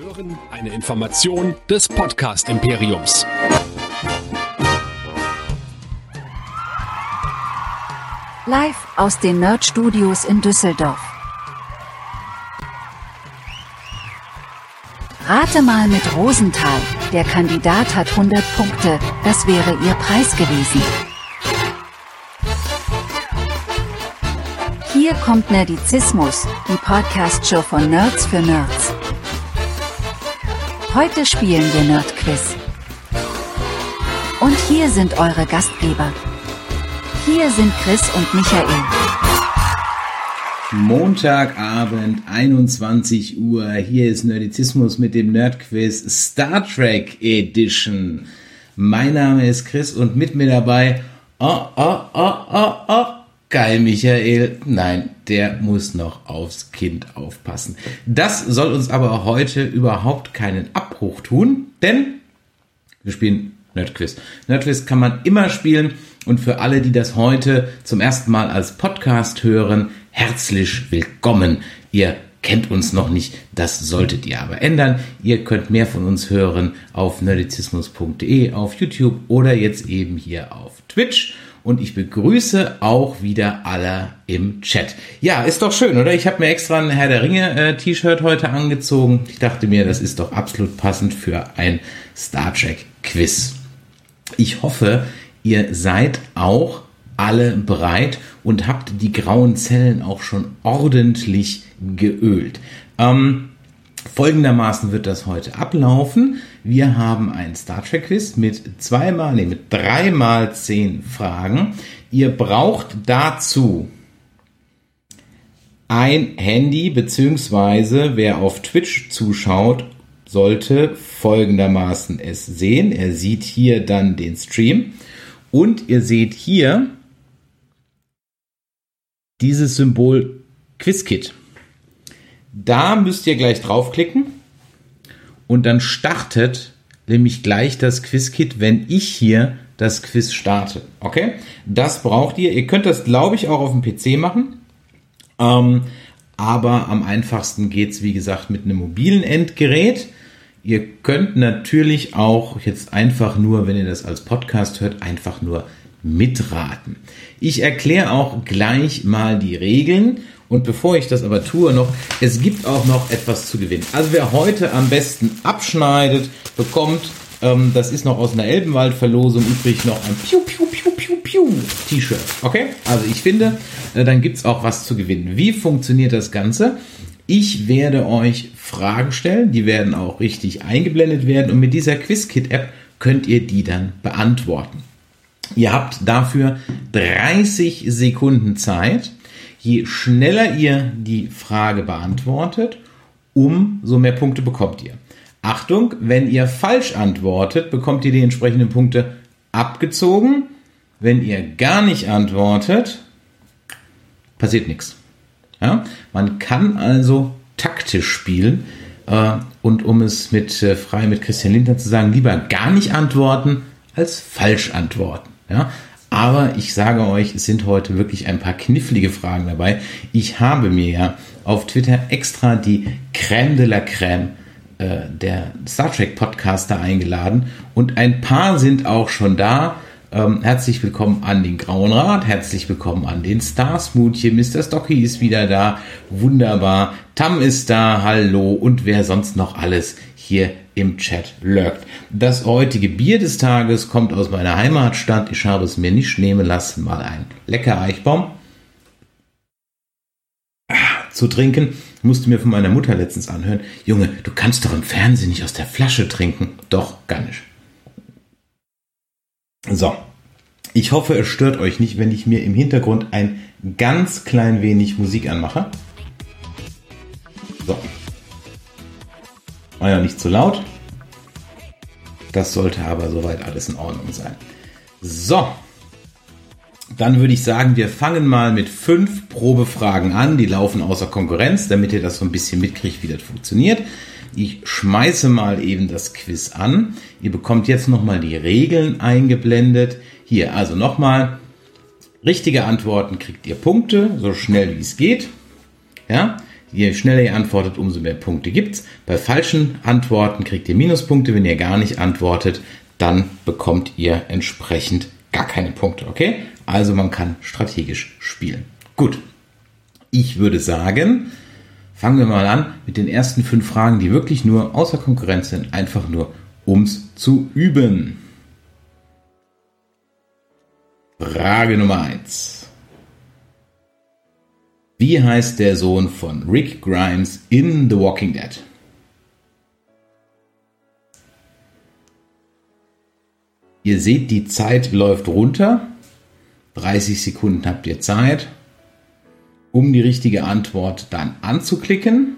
hören eine Information des Podcast Imperiums. Live aus den Nerd Studios in Düsseldorf. Rate mal mit Rosenthal. Der Kandidat hat 100 Punkte. Das wäre ihr Preis gewesen. Hier kommt Nerdizismus, die Podcast-Show von Nerds für Nerds. Heute spielen wir Nerdquiz. Und hier sind eure Gastgeber. Hier sind Chris und Michael. Montagabend, 21 Uhr. Hier ist Nerdizismus mit dem Nerdquiz Star Trek Edition. Mein Name ist Chris und mit mir dabei, oh, oh, oh, oh, oh, Geil, Michael. Nein, der muss noch aufs Kind aufpassen. Das soll uns aber heute überhaupt keinen Abbruch tun, denn wir spielen Nerdquiz. Nerdquiz kann man immer spielen und für alle, die das heute zum ersten Mal als Podcast hören, herzlich willkommen. Ihr kennt uns noch nicht, das solltet ihr aber ändern. Ihr könnt mehr von uns hören auf nerdizismus.de, auf YouTube oder jetzt eben hier auf Twitch und ich begrüße auch wieder alle im Chat. Ja, ist doch schön, oder? Ich habe mir extra ein Herr der Ringe äh, T-Shirt heute angezogen. Ich dachte mir, das ist doch absolut passend für ein Star Trek Quiz. Ich hoffe, ihr seid auch alle bereit und habt die grauen Zellen auch schon ordentlich geölt. Ähm, Folgendermaßen wird das heute ablaufen. Wir haben ein Star Trek Quiz mit zweimal, nee, mit dreimal zehn Fragen. Ihr braucht dazu ein Handy, beziehungsweise wer auf Twitch zuschaut, sollte folgendermaßen es sehen. Er sieht hier dann den Stream und ihr seht hier dieses Symbol QuizKit. Da müsst ihr gleich draufklicken und dann startet nämlich gleich das Quizkit, wenn ich hier das Quiz starte. Okay? Das braucht ihr. Ihr könnt das, glaube ich, auch auf dem PC machen. Ähm, aber am einfachsten geht's wie gesagt, mit einem mobilen Endgerät. Ihr könnt natürlich auch jetzt einfach nur, wenn ihr das als Podcast hört, einfach nur mitraten. Ich erkläre auch gleich mal die Regeln und bevor ich das aber tue, noch, es gibt auch noch etwas zu gewinnen. Also wer heute am besten abschneidet, bekommt, ähm, das ist noch aus einer Elbenwald-Verlosung übrig, noch ein Piu, Piu, Piu, Piu, Piu T-Shirt. Okay? Also ich finde, äh, dann gibt's auch was zu gewinnen. Wie funktioniert das Ganze? Ich werde euch Fragen stellen, die werden auch richtig eingeblendet werden und mit dieser QuizKit-App könnt ihr die dann beantworten. Ihr habt dafür 30 Sekunden Zeit Je schneller ihr die Frage beantwortet, umso mehr Punkte bekommt ihr. Achtung, wenn ihr falsch antwortet, bekommt ihr die entsprechenden Punkte abgezogen. Wenn ihr gar nicht antwortet, passiert nichts. Ja? Man kann also taktisch spielen äh, und um es mit äh, frei mit Christian Lindner zu sagen, lieber gar nicht antworten als falsch antworten. Ja? Aber ich sage euch, es sind heute wirklich ein paar knifflige Fragen dabei. Ich habe mir ja auf Twitter extra die Crème de la Crème äh, der Star Trek Podcaster eingeladen und ein paar sind auch schon da. Ähm, herzlich willkommen an den Grauen Rat, herzlich willkommen an den Star Smoothie, Mr. Stocky ist wieder da, wunderbar, Tam ist da, hallo und wer sonst noch alles hier im Chat lurkt. Das heutige Bier des Tages kommt aus meiner Heimatstadt. Ich habe es mir nicht nehmen lassen, mal ein lecker Eichbaum zu trinken. Musste mir von meiner Mutter letztens anhören, Junge, du kannst doch im Fernsehen nicht aus der Flasche trinken. Doch, gar nicht. So. Ich hoffe, es stört euch nicht, wenn ich mir im Hintergrund ein ganz klein wenig Musik anmache. So. War nicht zu laut. Das sollte aber soweit alles in Ordnung sein. So. Dann würde ich sagen, wir fangen mal mit fünf Probefragen an. Die laufen außer Konkurrenz, damit ihr das so ein bisschen mitkriegt, wie das funktioniert. Ich schmeiße mal eben das Quiz an. Ihr bekommt jetzt nochmal die Regeln eingeblendet. Hier, also nochmal. Richtige Antworten kriegt ihr Punkte, so schnell wie es geht. Ja, Je schneller ihr antwortet, umso mehr Punkte gibt's. Bei falschen Antworten kriegt ihr Minuspunkte. Wenn ihr gar nicht antwortet, dann bekommt ihr entsprechend gar keine Punkte. Okay? Also man kann strategisch spielen. Gut. Ich würde sagen, fangen wir mal an mit den ersten fünf Fragen, die wirklich nur außer Konkurrenz sind, einfach nur ums zu üben. Frage Nummer eins. Wie heißt der Sohn von Rick Grimes in The Walking Dead? Ihr seht, die Zeit läuft runter. 30 Sekunden habt ihr Zeit, um die richtige Antwort dann anzuklicken.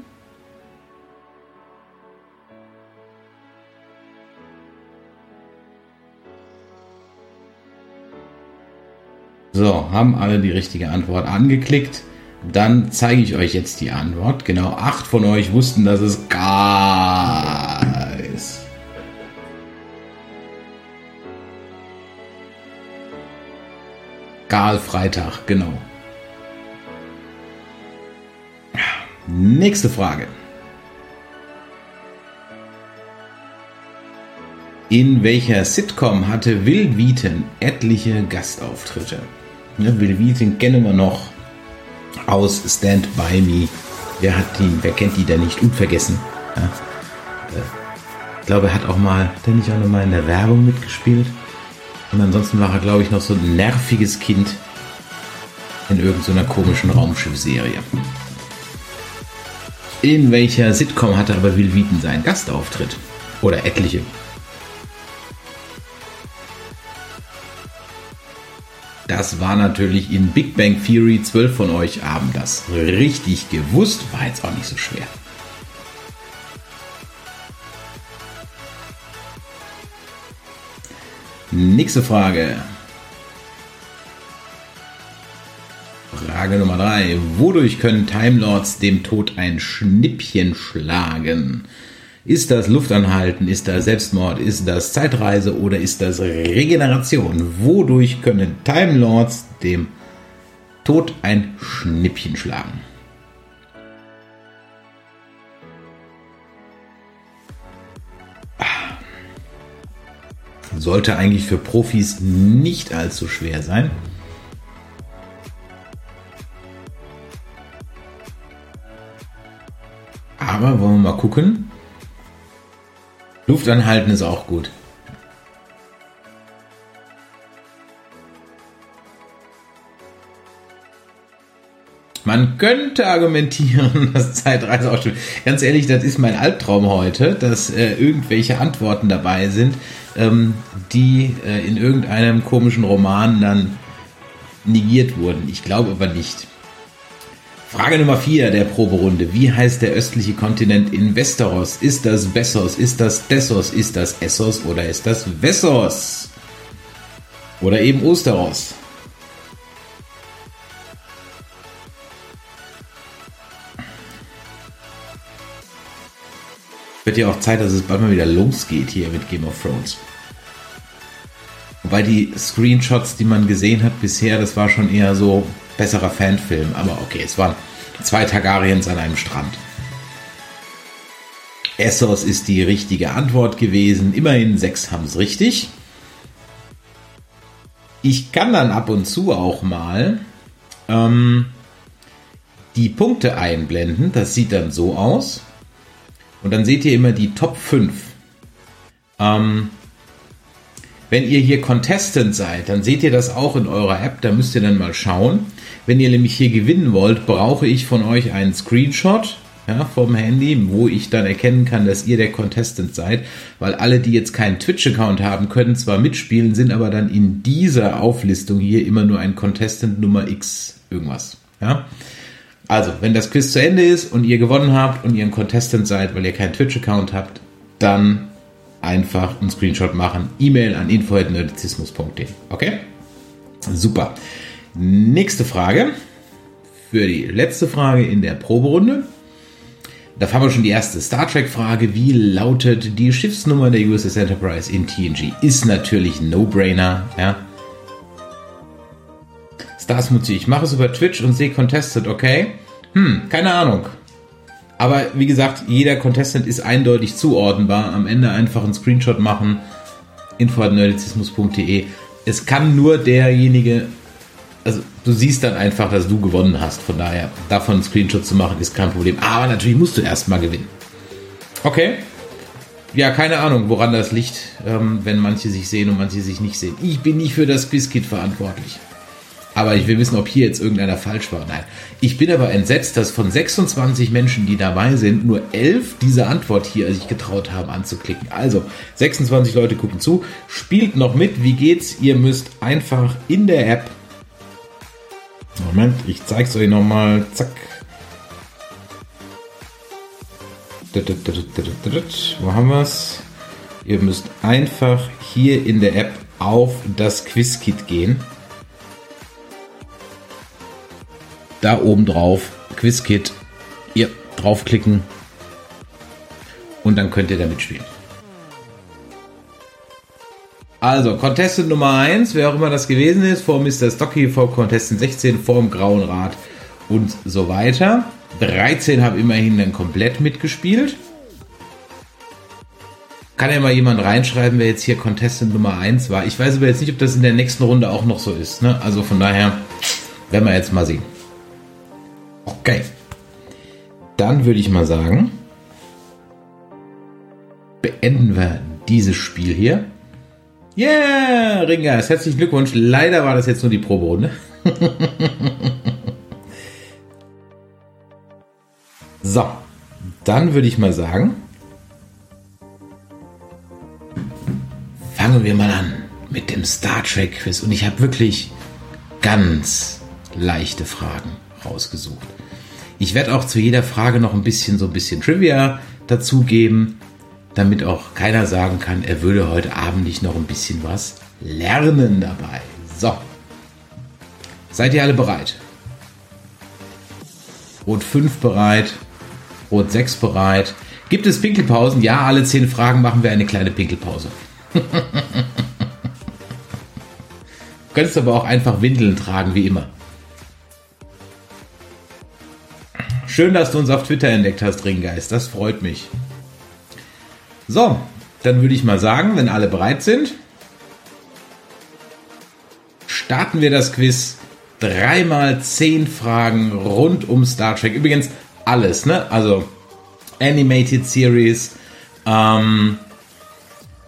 So, haben alle die richtige Antwort angeklickt. Dann zeige ich euch jetzt die Antwort. Genau acht von euch wussten, dass es gar ist. Karl-Freitag, genau. Nächste Frage. In welcher Sitcom hatte Will Wheaton etliche Gastauftritte? Ja, Will Wheaton kennen wir noch aus Stand By Me. Wer, hat die, wer kennt die denn nicht? Unvergessen. Ja. Äh, ich glaube, er hat auch mal, hat er nicht auch noch mal in der Werbung mitgespielt? Und ansonsten war er, glaube ich, noch so ein nerviges Kind in irgendeiner komischen Raumschiffserie. In welcher Sitcom hatte aber Will Wheaton seinen Gastauftritt? Oder etliche? Das war natürlich in Big Bang Theory. Zwölf von euch haben das richtig gewusst. War jetzt auch nicht so schwer. Nächste Frage. Frage Nummer 3. Wodurch können Time Lords dem Tod ein Schnippchen schlagen? Ist das Luftanhalten? Ist das Selbstmord? Ist das Zeitreise? Oder ist das Regeneration? Wodurch können Time Lords dem Tod ein Schnippchen schlagen? Sollte eigentlich für Profis nicht allzu schwer sein. Aber wollen wir mal gucken. Luft anhalten ist auch gut. Man könnte argumentieren, dass Zeitreise auch stimmt. Ganz ehrlich, das ist mein Albtraum heute, dass äh, irgendwelche Antworten dabei sind, ähm, die äh, in irgendeinem komischen Roman dann negiert wurden. Ich glaube aber nicht. Frage Nummer 4 der Proberunde. Wie heißt der östliche Kontinent in Westeros? Ist das Bessos? Ist das Dessos? Ist das Essos? Oder ist das Vessos? Oder eben Osteros? Wird ja auch Zeit, dass es bald mal wieder losgeht hier mit Game of Thrones. Wobei die Screenshots, die man gesehen hat bisher, das war schon eher so besserer Fanfilm. Aber okay, es waren zwei Targaryens an einem Strand. Essos ist die richtige Antwort gewesen. Immerhin sechs haben es richtig. Ich kann dann ab und zu auch mal ähm, die Punkte einblenden. Das sieht dann so aus. Und dann seht ihr immer die Top 5. Ähm, wenn ihr hier Contestant seid, dann seht ihr das auch in eurer App, da müsst ihr dann mal schauen. Wenn ihr nämlich hier gewinnen wollt, brauche ich von euch einen Screenshot ja, vom Handy, wo ich dann erkennen kann, dass ihr der Contestant seid, weil alle, die jetzt keinen Twitch-Account haben, können zwar mitspielen, sind aber dann in dieser Auflistung hier immer nur ein Contestant Nummer X irgendwas. Ja. Also, wenn das Quiz zu Ende ist und ihr gewonnen habt und ihr ein Contestant seid, weil ihr keinen Twitch-Account habt, dann einfach einen Screenshot machen. E-Mail an info.nerdizismus.de. Okay? Super. Nächste Frage. Für die letzte Frage in der Proberunde. Da haben wir schon die erste Star Trek-Frage. Wie lautet die Schiffsnummer der USS Enterprise in TNG? Ist natürlich No-Brainer. Ja. Starsmutzi, ich mache es über Twitch und sehe Contested, okay? Hm, keine Ahnung. Aber wie gesagt, jeder Contestant ist eindeutig zuordnenbar. Am Ende einfach einen Screenshot machen. info.nerdizismus.de. Es kann nur derjenige, also du siehst dann einfach, dass du gewonnen hast. Von daher, davon einen Screenshot zu machen, ist kein Problem. Aber natürlich musst du erstmal gewinnen. Okay. Ja, keine Ahnung, woran das liegt, ähm, wenn manche sich sehen und manche sich nicht sehen. Ich bin nicht für das Quizkit verantwortlich. Aber ich will wissen, ob hier jetzt irgendeiner falsch war. Nein. Ich bin aber entsetzt, dass von 26 Menschen, die dabei sind, nur 11 diese Antwort hier sich getraut haben anzuklicken. Also, 26 Leute gucken zu. Spielt noch mit. Wie geht's? Ihr müsst einfach in der App. Moment, ich zeig's euch nochmal. Zack. Wo haben wir's? Ihr müsst einfach hier in der App auf das Quizkit gehen. da oben drauf, Quizkit, ihr draufklicken und dann könnt ihr damit spielen. Also, Contestant Nummer 1, wer auch immer das gewesen ist, vor Mr. Stocky, vor Contestant 16, vor dem Grauen Rad und so weiter. 13 haben immerhin dann komplett mitgespielt. Kann ja mal jemand reinschreiben, wer jetzt hier Contestant Nummer 1 war. Ich weiß aber jetzt nicht, ob das in der nächsten Runde auch noch so ist. Ne? Also von daher werden wir jetzt mal sehen. Okay. Dann würde ich mal sagen, beenden wir dieses Spiel hier. Yeah, Ringers, herzlichen Glückwunsch. Leider war das jetzt nur die Proberunde. so, dann würde ich mal sagen, fangen wir mal an mit dem Star Trek Quiz. Und ich habe wirklich ganz leichte Fragen rausgesucht. Ich werde auch zu jeder Frage noch ein bisschen so ein bisschen Trivia dazugeben, damit auch keiner sagen kann, er würde heute Abend nicht noch ein bisschen was lernen dabei. So. Seid ihr alle bereit? Rot 5 bereit, Rot 6 bereit. Gibt es Pinkelpausen? Ja, alle 10 Fragen machen wir eine kleine Pinkelpause. du könntest aber auch einfach Windeln tragen, wie immer. Schön, dass du uns auf Twitter entdeckt hast, Ringgeist. Das freut mich. So, dann würde ich mal sagen, wenn alle bereit sind, starten wir das Quiz. Dreimal zehn Fragen rund um Star Trek. Übrigens alles, ne? Also Animated Series, ähm,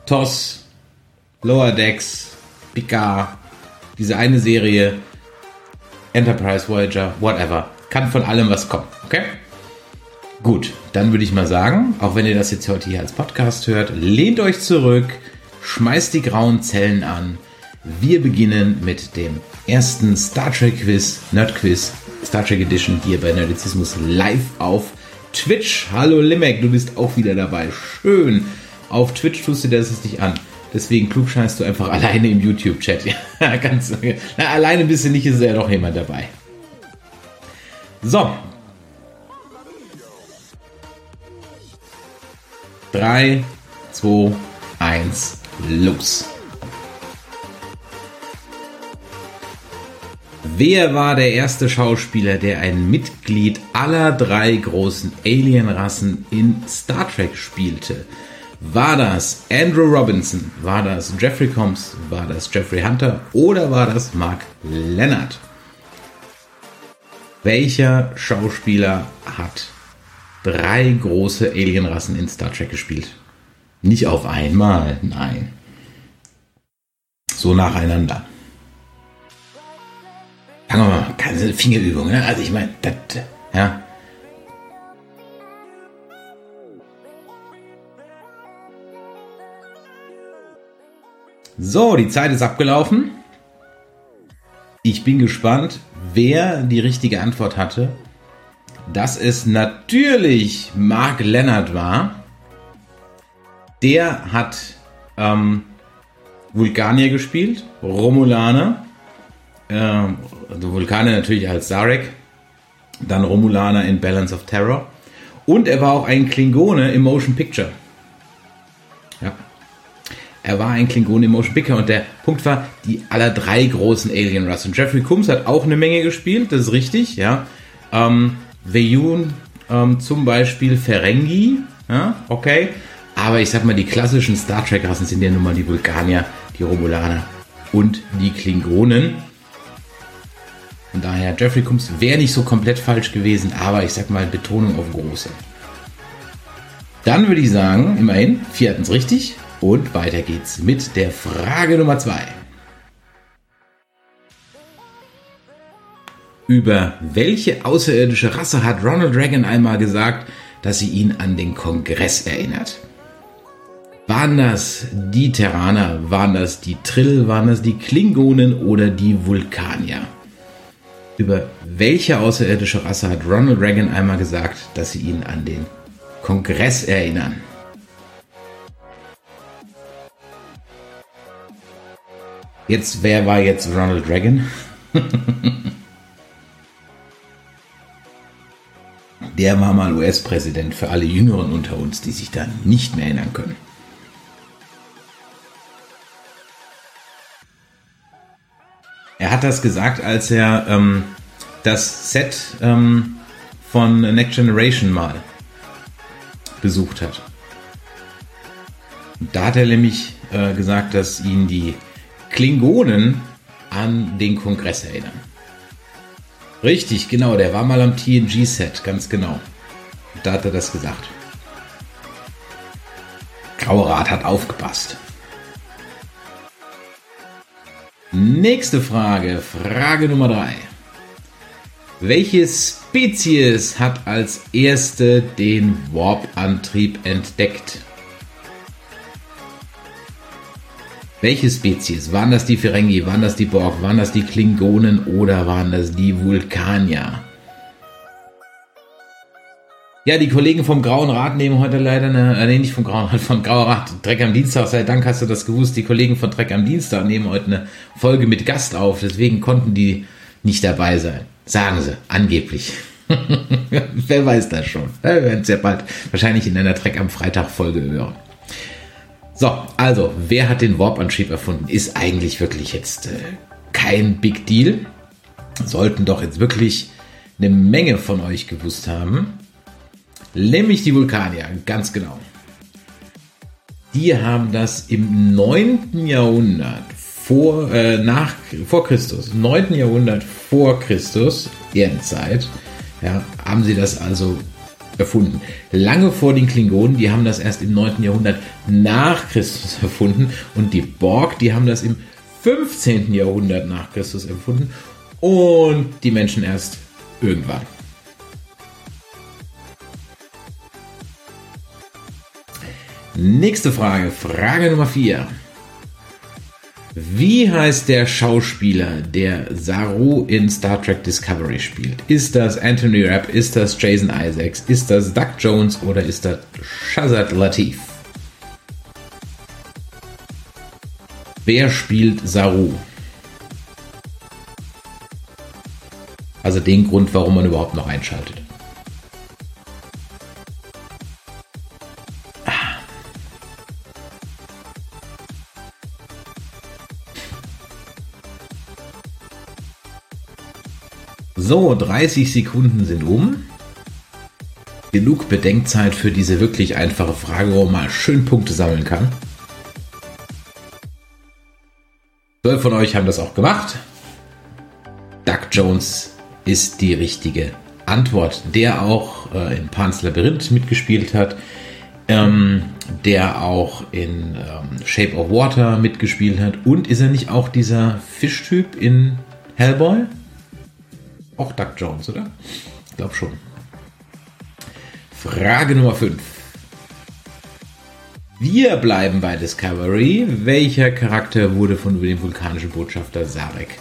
TOS, Lower Decks, Picard, diese eine Serie, Enterprise Voyager, whatever. Kann von allem was kommen, okay? Gut, dann würde ich mal sagen, auch wenn ihr das jetzt heute hier als Podcast hört, lehnt euch zurück, schmeißt die grauen Zellen an. Wir beginnen mit dem ersten Star Trek Quiz, Nerd Quiz, Star Trek Edition hier bei Nerdizismus live auf Twitch. Hallo Limek, du bist auch wieder dabei. Schön. Auf Twitch tust du das nicht an. Deswegen klugscheinst du einfach alleine im YouTube-Chat. Ja, ganz, na, alleine bist du nicht, ist ja doch jemand dabei. So. Drei, zwei, eins, los. Wer war der erste Schauspieler, der ein Mitglied aller drei großen Alienrassen in Star Trek spielte? War das Andrew Robinson? War das Jeffrey Combs? War das Jeffrey Hunter? Oder war das Mark Leonard? Welcher Schauspieler hat drei große Alienrassen in Star Trek gespielt? Nicht auf einmal, nein. So nacheinander. Fangen wir mal, keine Fingerübung, ne? Also ich meine, das, ja. So, die Zeit ist abgelaufen. Ich bin gespannt, wer die richtige Antwort hatte, dass es natürlich Mark Leonard war. Der hat ähm, Vulkanier gespielt, Romulaner, ähm, also Vulkanier natürlich als Zarek, dann Romulaner in Balance of Terror und er war auch ein Klingone im Motion Picture. Ja. Er war ein Klingon im Motion Picture und der Punkt war, die aller drei großen Alien-Rassen. Jeffrey Combs hat auch eine Menge gespielt, das ist richtig, ja. Ähm, Veyun ähm, zum Beispiel Ferengi, ja, okay. Aber ich sag mal, die klassischen Star Trek-Rassen sind ja nun mal die Vulkanier, die Romulaner und die Klingonen. Von daher, Jeffrey Combs wäre nicht so komplett falsch gewesen, aber ich sag mal, Betonung auf große. Dann würde ich sagen, immerhin, viertens richtig. Und weiter geht's mit der Frage Nummer zwei. Über welche außerirdische Rasse hat Ronald Reagan einmal gesagt, dass sie ihn an den Kongress erinnert? Waren das die Terraner, waren das die Trill, waren das die Klingonen oder die Vulkanier? Über welche außerirdische Rasse hat Ronald Reagan einmal gesagt, dass sie ihn an den Kongress erinnern? Jetzt, wer war jetzt Ronald Reagan? Der war mal US-Präsident für alle Jüngeren unter uns, die sich da nicht mehr erinnern können. Er hat das gesagt, als er ähm, das Set ähm, von Next Generation mal besucht hat. Da hat er nämlich äh, gesagt, dass ihn die Klingonen an den Kongress erinnern. Richtig, genau, der war mal am TNG-Set, ganz genau. Da hat er das gesagt. Graurat hat aufgepasst. Nächste Frage, Frage Nummer 3. Welche Spezies hat als erste den Warp-Antrieb entdeckt? Welche Spezies? Waren das die Ferengi? Waren das die Borg? Waren das die Klingonen? Oder waren das die Vulkanier? Ja, die Kollegen vom Grauen Rat nehmen heute leider eine, äh, nee, nicht vom Grauen Rat, vom Grauen Rat, Dreck am Dienstag, sei Dank hast du das gewusst, die Kollegen von Dreck am Dienstag nehmen heute eine Folge mit Gast auf, deswegen konnten die nicht dabei sein. Sagen sie, angeblich. Wer weiß das schon. Wir werden es ja bald wahrscheinlich in einer Dreck am Freitag Folge hören. So, also, wer hat den Warp-Antrieb erfunden? Ist eigentlich wirklich jetzt äh, kein Big Deal. Sollten doch jetzt wirklich eine Menge von euch gewusst haben. Nämlich die Vulkanier, ganz genau. Die haben das im 9. Jahrhundert vor, äh, nach, vor Christus, 9. Jahrhundert vor Christus, Erdzeit, ja, haben sie das also erfunden. Lange vor den Klingonen, die haben das erst im 9. Jahrhundert nach Christus erfunden und die Borg, die haben das im 15. Jahrhundert nach Christus erfunden und die Menschen erst irgendwann. Nächste Frage, Frage Nummer 4. Wie heißt der Schauspieler, der Saru in Star Trek Discovery spielt? Ist das Anthony Rapp? Ist das Jason Isaacs? Ist das Doug Jones oder ist das Shazad Latif? Wer spielt Saru? Also den Grund, warum man überhaupt noch einschaltet. So, 30 Sekunden sind um. Genug Bedenkzeit für diese wirklich einfache Frage, wo man schön Punkte sammeln kann. Zwölf von euch haben das auch gemacht. Doug Jones ist die richtige Antwort, der auch äh, in Pan's Labyrinth mitgespielt hat, ähm, der auch in ähm, Shape of Water mitgespielt hat und ist er nicht auch dieser Fischtyp in Hellboy? Auch Doug Jones, oder? Ich glaube schon. Frage Nummer 5. Wir bleiben bei Discovery. Welcher Charakter wurde von dem vulkanischen Botschafter Sarek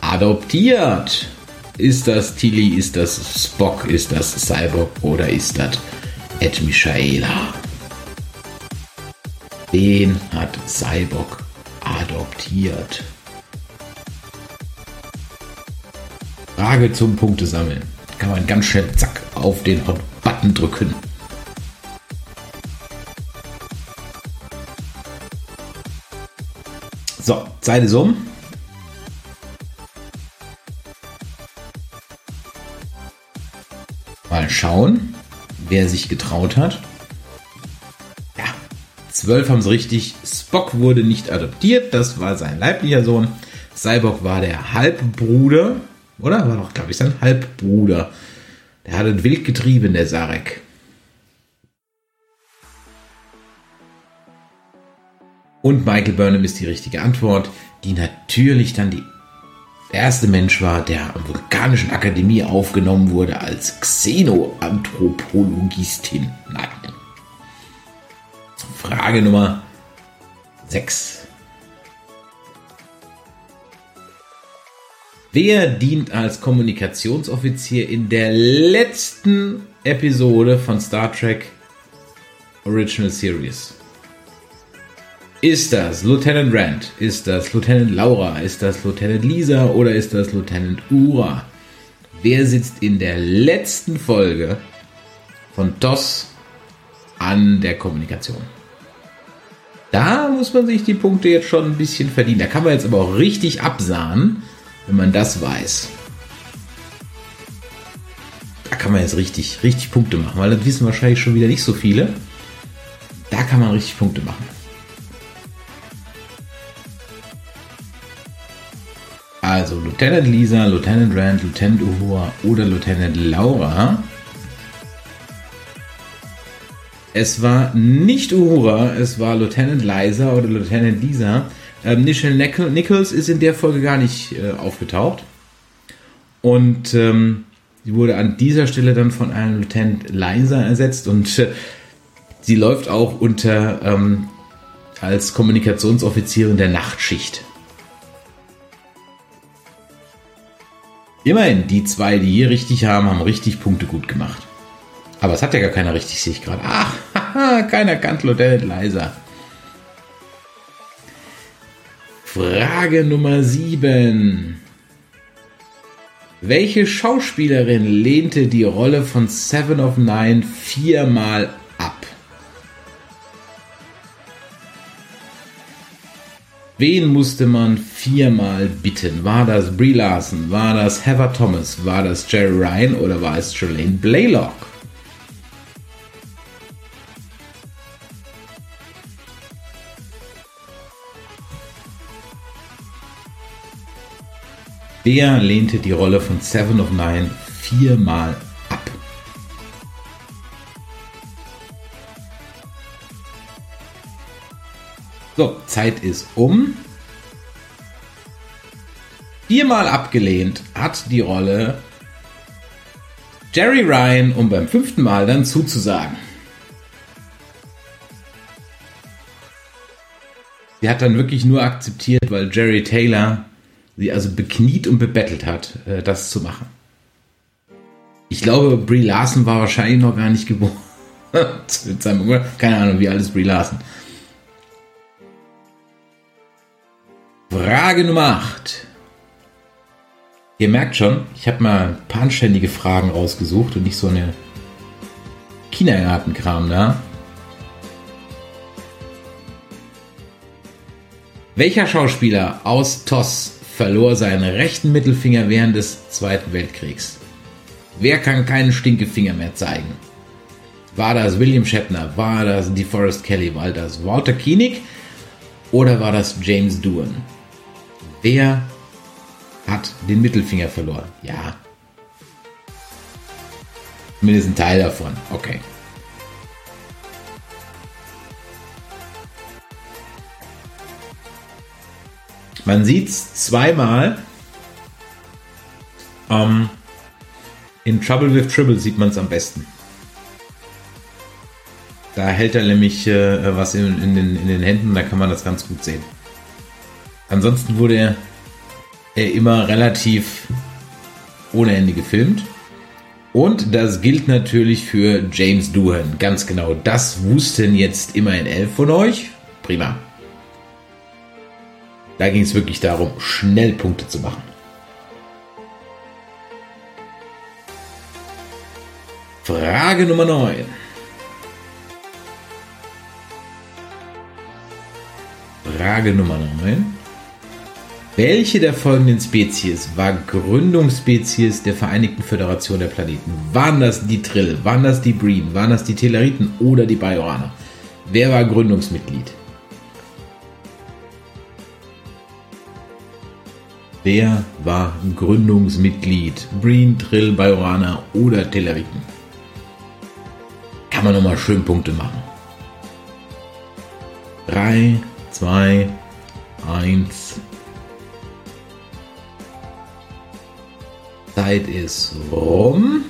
adoptiert? Ist das Tilly, ist das Spock, ist das Cyborg oder ist das Ed Michaela? Wen hat Cyborg adoptiert? Frage zum Punktesammeln. Kann man ganz schnell zack auf den Hot-Button drücken. So, Zeit ist um. Mal schauen. wer sich getraut hat. Ja, zwölf haben es richtig. Spock wurde nicht adoptiert, das war sein leiblicher Sohn. Cyborg war der Halbbruder, oder? War doch, glaube ich, sein Halbbruder. Der hat ein wild getrieben, der Sarek. Und Michael Burnham ist die richtige Antwort, die natürlich dann die erste Mensch war, der am Vulkanischen Akademie aufgenommen wurde als Xenoanthropologistin. Nein. Frage Nummer 6. Wer dient als Kommunikationsoffizier in der letzten Episode von Star Trek Original Series? Ist das Lieutenant Rand? Ist das Lieutenant Laura? Ist das Lieutenant Lisa? Oder ist das Lieutenant Ura? Wer sitzt in der letzten Folge von DOS an der Kommunikation? Da muss man sich die Punkte jetzt schon ein bisschen verdienen. Da kann man jetzt aber auch richtig absahen, wenn man das weiß. Da kann man jetzt richtig, richtig Punkte machen, weil das wissen wahrscheinlich schon wieder nicht so viele. Da kann man richtig Punkte machen. Also Lieutenant Lisa, Lieutenant Rand, Lieutenant Uhura oder Lieutenant Laura. Es war nicht Uhura, es war Lieutenant Liza oder Lieutenant Lisa. Ähm, Nichelle Nichols ist in der Folge gar nicht äh, aufgetaucht. Und ähm, sie wurde an dieser Stelle dann von einem Lieutenant Liza ersetzt und äh, sie läuft auch unter ähm, als Kommunikationsoffizierin der Nachtschicht. Immerhin, die zwei, die hier richtig haben, haben richtig Punkte gut gemacht. Aber es hat ja gar keiner richtig, sehe ich gerade. Ach, haha, keiner kannt Lieutenant leiser. Frage Nummer 7. Welche Schauspielerin lehnte die Rolle von Seven of Nine viermal Wen musste man viermal bitten? War das Brie Larson? War das Heather Thomas? War das Jerry Ryan oder war es Jolene Blaylock? Wer lehnte die Rolle von Seven of Nine viermal ab? So, Zeit ist um. Viermal abgelehnt hat die Rolle Jerry Ryan, um beim fünften Mal dann zuzusagen. Sie hat dann wirklich nur akzeptiert, weil Jerry Taylor sie also bekniet und bebettelt hat, äh, das zu machen. Ich glaube, Brie Larson war wahrscheinlich noch gar nicht geboren. Keine Ahnung, wie alt ist Brie Larson. Frage Nummer 8. Ihr merkt schon, ich habe mal ein paar anständige Fragen rausgesucht und nicht so eine Kindergartenkram da. Welcher Schauspieler aus TOS verlor seinen rechten Mittelfinger während des Zweiten Weltkriegs? Wer kann keinen Stinkefinger mehr zeigen? War das William Shatner? War das DeForest Kelly? War das Walter Koenig? Oder war das James Doohan? Wer hat den Mittelfinger verloren? Ja. Zumindest ein Teil davon. Okay. Man sieht es zweimal. Ähm, in Trouble with Tribble sieht man es am besten. Da hält er nämlich äh, was in, in, den, in den Händen, da kann man das ganz gut sehen. Ansonsten wurde er immer relativ ohne Ende gefilmt. Und das gilt natürlich für James Doohan. Ganz genau, das wussten jetzt immerhin elf von euch. Prima. Da ging es wirklich darum, schnell Punkte zu machen. Frage Nummer 9. Frage Nummer 9. Welche der folgenden Spezies war Gründungsspezies der Vereinigten Föderation der Planeten? Waren das die Trill, waren das die Breen, waren das die Telleriten oder die Bajoraner? Wer war Gründungsmitglied? Wer war Gründungsmitglied? Breen, Trill, Bajoraner oder Telleriten? Kann man nochmal schön Punkte machen. 3, 2, 1. Zeit ist rum.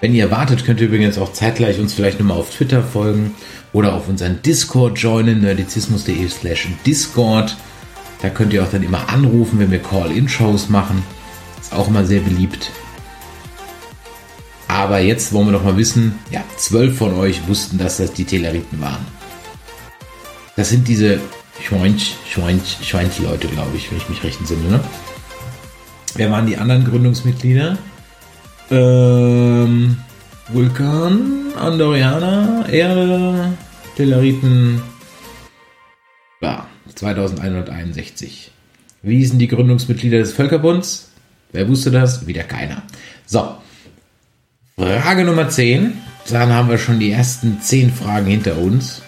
Wenn ihr wartet, könnt ihr übrigens auch zeitgleich uns vielleicht nochmal auf Twitter folgen oder auf unseren Discord joinen, nerdizismus.de slash Discord. Da könnt ihr auch dann immer anrufen, wenn wir Call-In-Shows machen. Ist auch immer sehr beliebt. Aber jetzt wollen wir doch mal wissen, ja, zwölf von euch wussten, dass das die Teleriten waren. Das sind diese Schweinch, Schweinch, Schweinch-Leute, glaube ich, wenn ich mich recht entsinne. Ne? Wer waren die anderen Gründungsmitglieder? Ähm, Vulkan, Andorianer, Erde, Teleriten. Ja, 2161. Wie hießen die Gründungsmitglieder des Völkerbunds? Wer wusste das? Wieder keiner. So, Frage Nummer 10. Dann haben wir schon die ersten 10 Fragen hinter uns.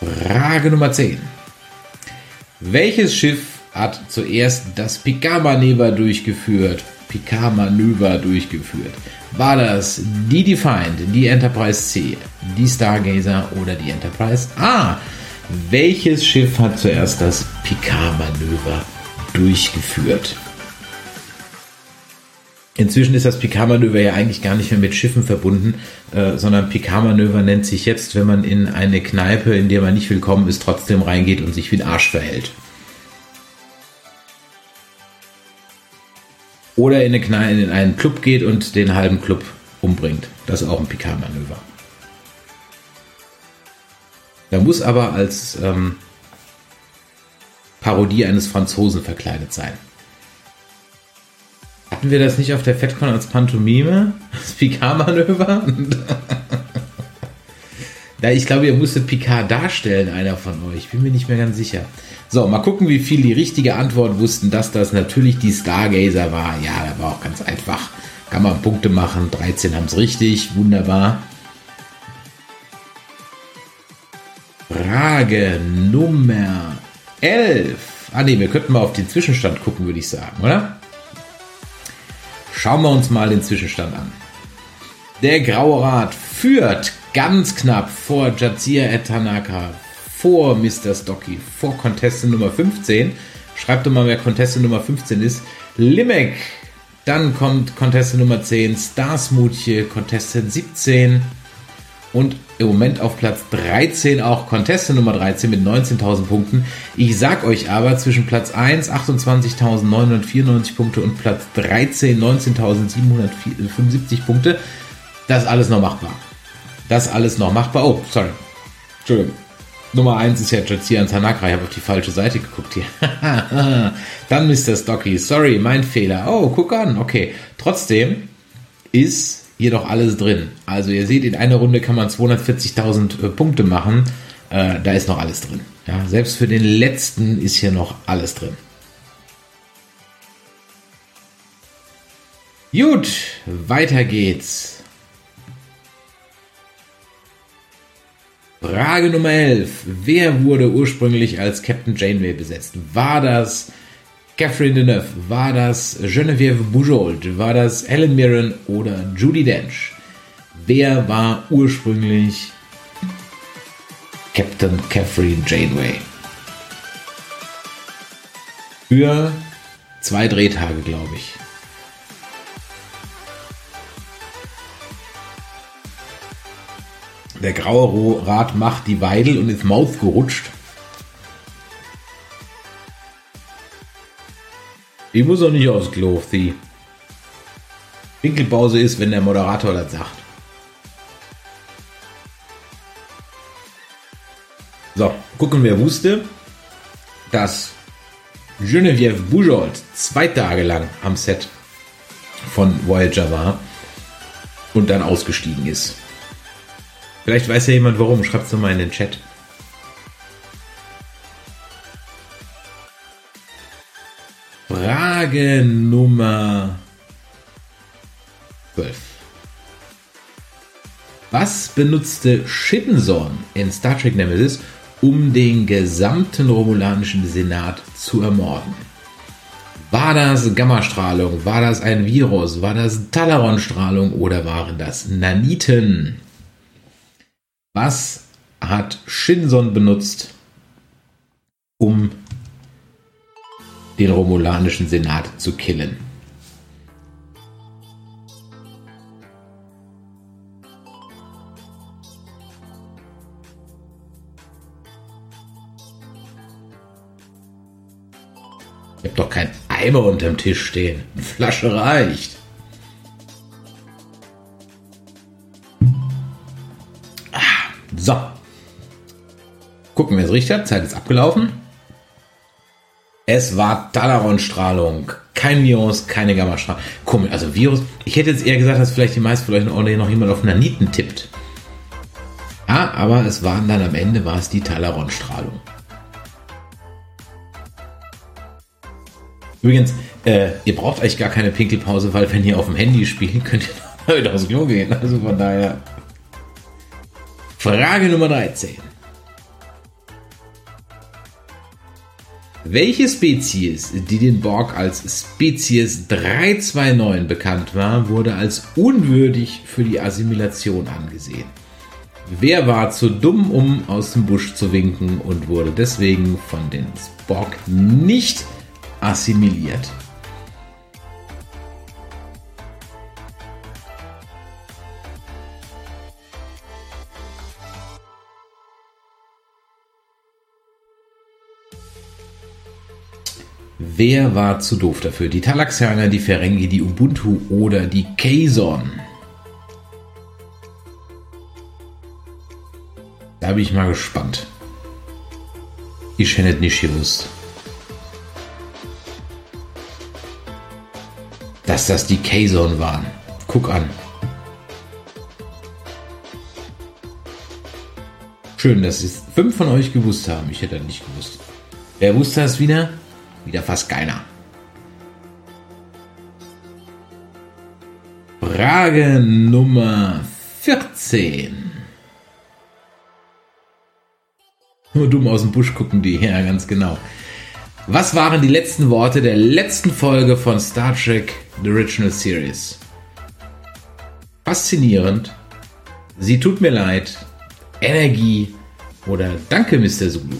Frage Nummer 10. Welches Schiff hat zuerst das Picard-Manöver durchgeführt? Picard-Manöver durchgeführt. War das die Defiant, die Enterprise C, die Stargazer oder die Enterprise A? Welches Schiff hat zuerst das Picard-Manöver durchgeführt? Inzwischen ist das Picard-Manöver ja eigentlich gar nicht mehr mit Schiffen verbunden, äh, sondern Picard-Manöver nennt sich jetzt, wenn man in eine Kneipe, in der man nicht willkommen ist, trotzdem reingeht und sich wie ein Arsch verhält. Oder in, eine in einen Club geht und den halben Club umbringt. Das ist auch ein Picard-Manöver. Da muss aber als ähm, Parodie eines Franzosen verkleidet sein. Hatten wir das nicht auf der FedCon als Pantomime? Das Picard-Manöver? ich glaube, ihr musstet Picard darstellen, einer von euch. Bin mir nicht mehr ganz sicher. So, mal gucken, wie viel die richtige Antwort wussten, dass das natürlich die Stargazer war. Ja, da war auch ganz einfach. Kann man Punkte machen. 13 haben es richtig. Wunderbar. Frage Nummer 11. Ah ne, wir könnten mal auf den Zwischenstand gucken, würde ich sagen, oder? Schauen wir uns mal den Zwischenstand an. Der Graue Rat führt ganz knapp vor Jazir Etanaka, vor Mr. Stocky, vor Contestant Nummer 15. Schreibt doch mal, wer Contestant Nummer 15 ist. Limek, dann kommt Contestant Nummer 10, Starsmutje, Contestant 17 und im Moment auf Platz 13 auch Contestant Nummer 13 mit 19.000 Punkten. Ich sag euch aber, zwischen Platz 1 28.994 Punkte und Platz 13 19.775 Punkte, das alles noch machbar. Das alles noch machbar. Oh, sorry. Entschuldigung. Nummer 1 ist ja Jazian Tanaka. Ich habe auf die falsche Seite geguckt hier. Dann Mr. Stocky. Sorry, mein Fehler. Oh, guck an. Okay. Trotzdem ist hier doch alles drin. Also ihr seht, in einer Runde kann man 240.000 äh, Punkte machen. Äh, da ist noch alles drin. Ja, selbst für den letzten ist hier noch alles drin. Gut, weiter geht's. Frage Nummer 11. Wer wurde ursprünglich als Captain Janeway besetzt? War das Catherine Deneuve, war das Geneviève Bujold, war das Helen Mirren oder Judy Dench? Wer war ursprünglich Captain Catherine Janeway? Für zwei Drehtage, glaube ich. Der graue Rat macht die Weidel und ist Maus gerutscht. Ich muss auch nicht aus Klo, sie. Winkelpause ist, wenn der Moderator das sagt. So, gucken, wer wusste, dass Geneviève Bujold zwei Tage lang am Set von Voyager war und dann ausgestiegen ist. Vielleicht weiß ja jemand warum. Schreibt es doch mal in den Chat. Frage Nummer 12. Was benutzte Shittensorn in Star Trek Nemesis, um den gesamten romulanischen Senat zu ermorden? War das Gammastrahlung? War das ein Virus? War das Talaron-Strahlung oder waren das Naniten? Was hat Shinson benutzt, um den romulanischen Senat zu killen? Ich habe doch keinen Eimer unterm Tisch stehen. Eine Flasche reicht. So. Gucken, wer es richtig. Zeit ist abgelaufen. Es war Talaron-Strahlung. Kein Virus, keine Gammastrahlung. Komisch, also Virus. Ich hätte jetzt eher gesagt, dass vielleicht die meisten von euch noch jemand auf Naniten tippt. Ja, aber es waren dann am Ende war es die Talaron-Strahlung. Übrigens, äh, ihr braucht eigentlich gar keine Pinkelpause, weil wenn ihr auf dem Handy spielt, könnt ihr wieder aufs Klo gehen. Also von daher. Frage Nummer 13. Welche Spezies, die den Borg als Spezies 329 bekannt war, wurde als unwürdig für die Assimilation angesehen? Wer war zu dumm, um aus dem Busch zu winken und wurde deswegen von den Borg nicht assimiliert. Wer war zu doof dafür? Die Talaxianer, die Ferengi, die Ubuntu oder die Kazon? Da bin ich mal gespannt. Ich hätte nicht gewusst. dass das die K-Zone waren. Guck an. Schön, dass es fünf von euch gewusst haben. Ich hätte nicht gewusst. Wer wusste das wieder? Wieder fast keiner. Frage Nummer 14. Nur dumm aus dem Busch gucken die, ja, ganz genau. Was waren die letzten Worte der letzten Folge von Star Trek The Original Series? Faszinierend. Sie tut mir leid. Energie oder Danke, Mr. Zulu.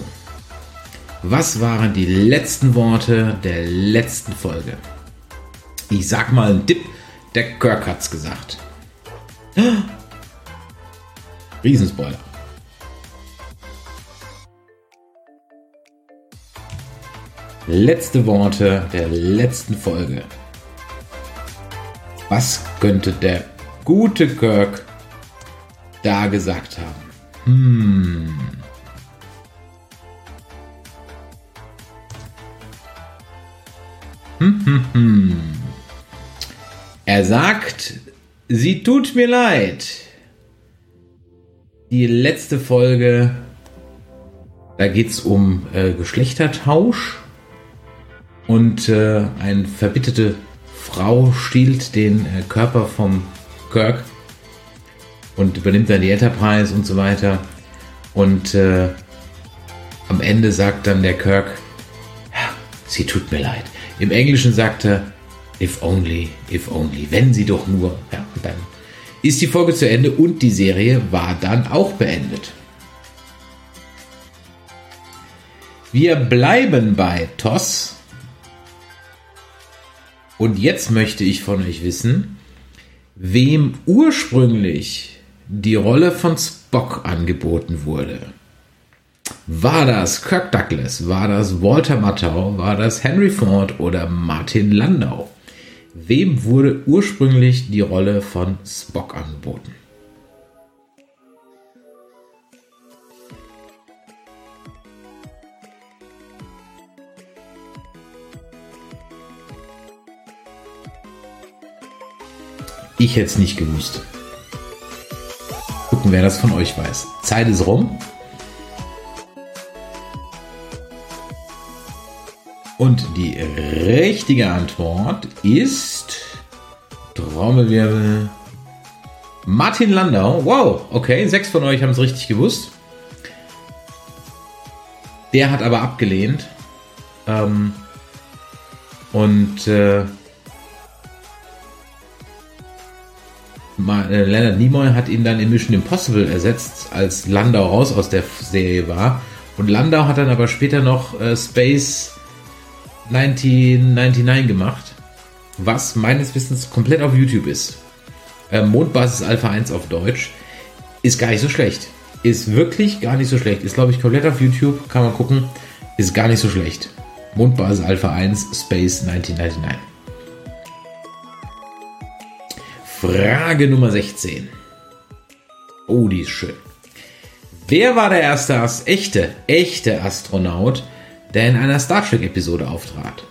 Was waren die letzten Worte der letzten Folge? Ich sag mal einen Tipp, der Kirk hat's gesagt. Riesenspoiler. Letzte Worte der letzten Folge. Was könnte der gute Kirk da gesagt haben? Hm. Hm, hm, hm. Er sagt, sie tut mir leid. Die letzte Folge, da geht es um äh, Geschlechtertausch und äh, eine verbitterte Frau stiehlt den äh, Körper vom Kirk und übernimmt dann die Enterprise und so weiter. Und äh, am Ende sagt dann der Kirk, sie tut mir leid. Im Englischen sagt er, if only, if only, wenn sie doch nur. Ja, dann ist die Folge zu Ende und die Serie war dann auch beendet. Wir bleiben bei TOS und jetzt möchte ich von euch wissen, wem ursprünglich die Rolle von Spock angeboten wurde. War das Kirk Douglas? War das Walter Matthau? War das Henry Ford oder Martin Landau? Wem wurde ursprünglich die Rolle von Spock angeboten? Ich hätte es nicht gewusst. Gucken, wer das von euch weiß. Zeit ist rum. Und die richtige Antwort ist Trommelwirbel. Martin Landau. Wow, okay, sechs von euch haben es richtig gewusst. Der hat aber abgelehnt. Ähm, und äh, äh, Leonard Nimoy hat ihn dann in Mission Impossible ersetzt, als Landau raus aus der Serie war. Und Landau hat dann aber später noch äh, Space 1999 gemacht, was meines Wissens komplett auf YouTube ist. Äh, Mondbasis Alpha 1 auf Deutsch. Ist gar nicht so schlecht. Ist wirklich gar nicht so schlecht. Ist, glaube ich, komplett auf YouTube. Kann man gucken. Ist gar nicht so schlecht. Mondbasis Alpha 1 Space 1999. Frage Nummer 16. Oh, die ist schön. Wer war der erste echte, echte Astronaut, der in einer Star Trek-Episode auftrat?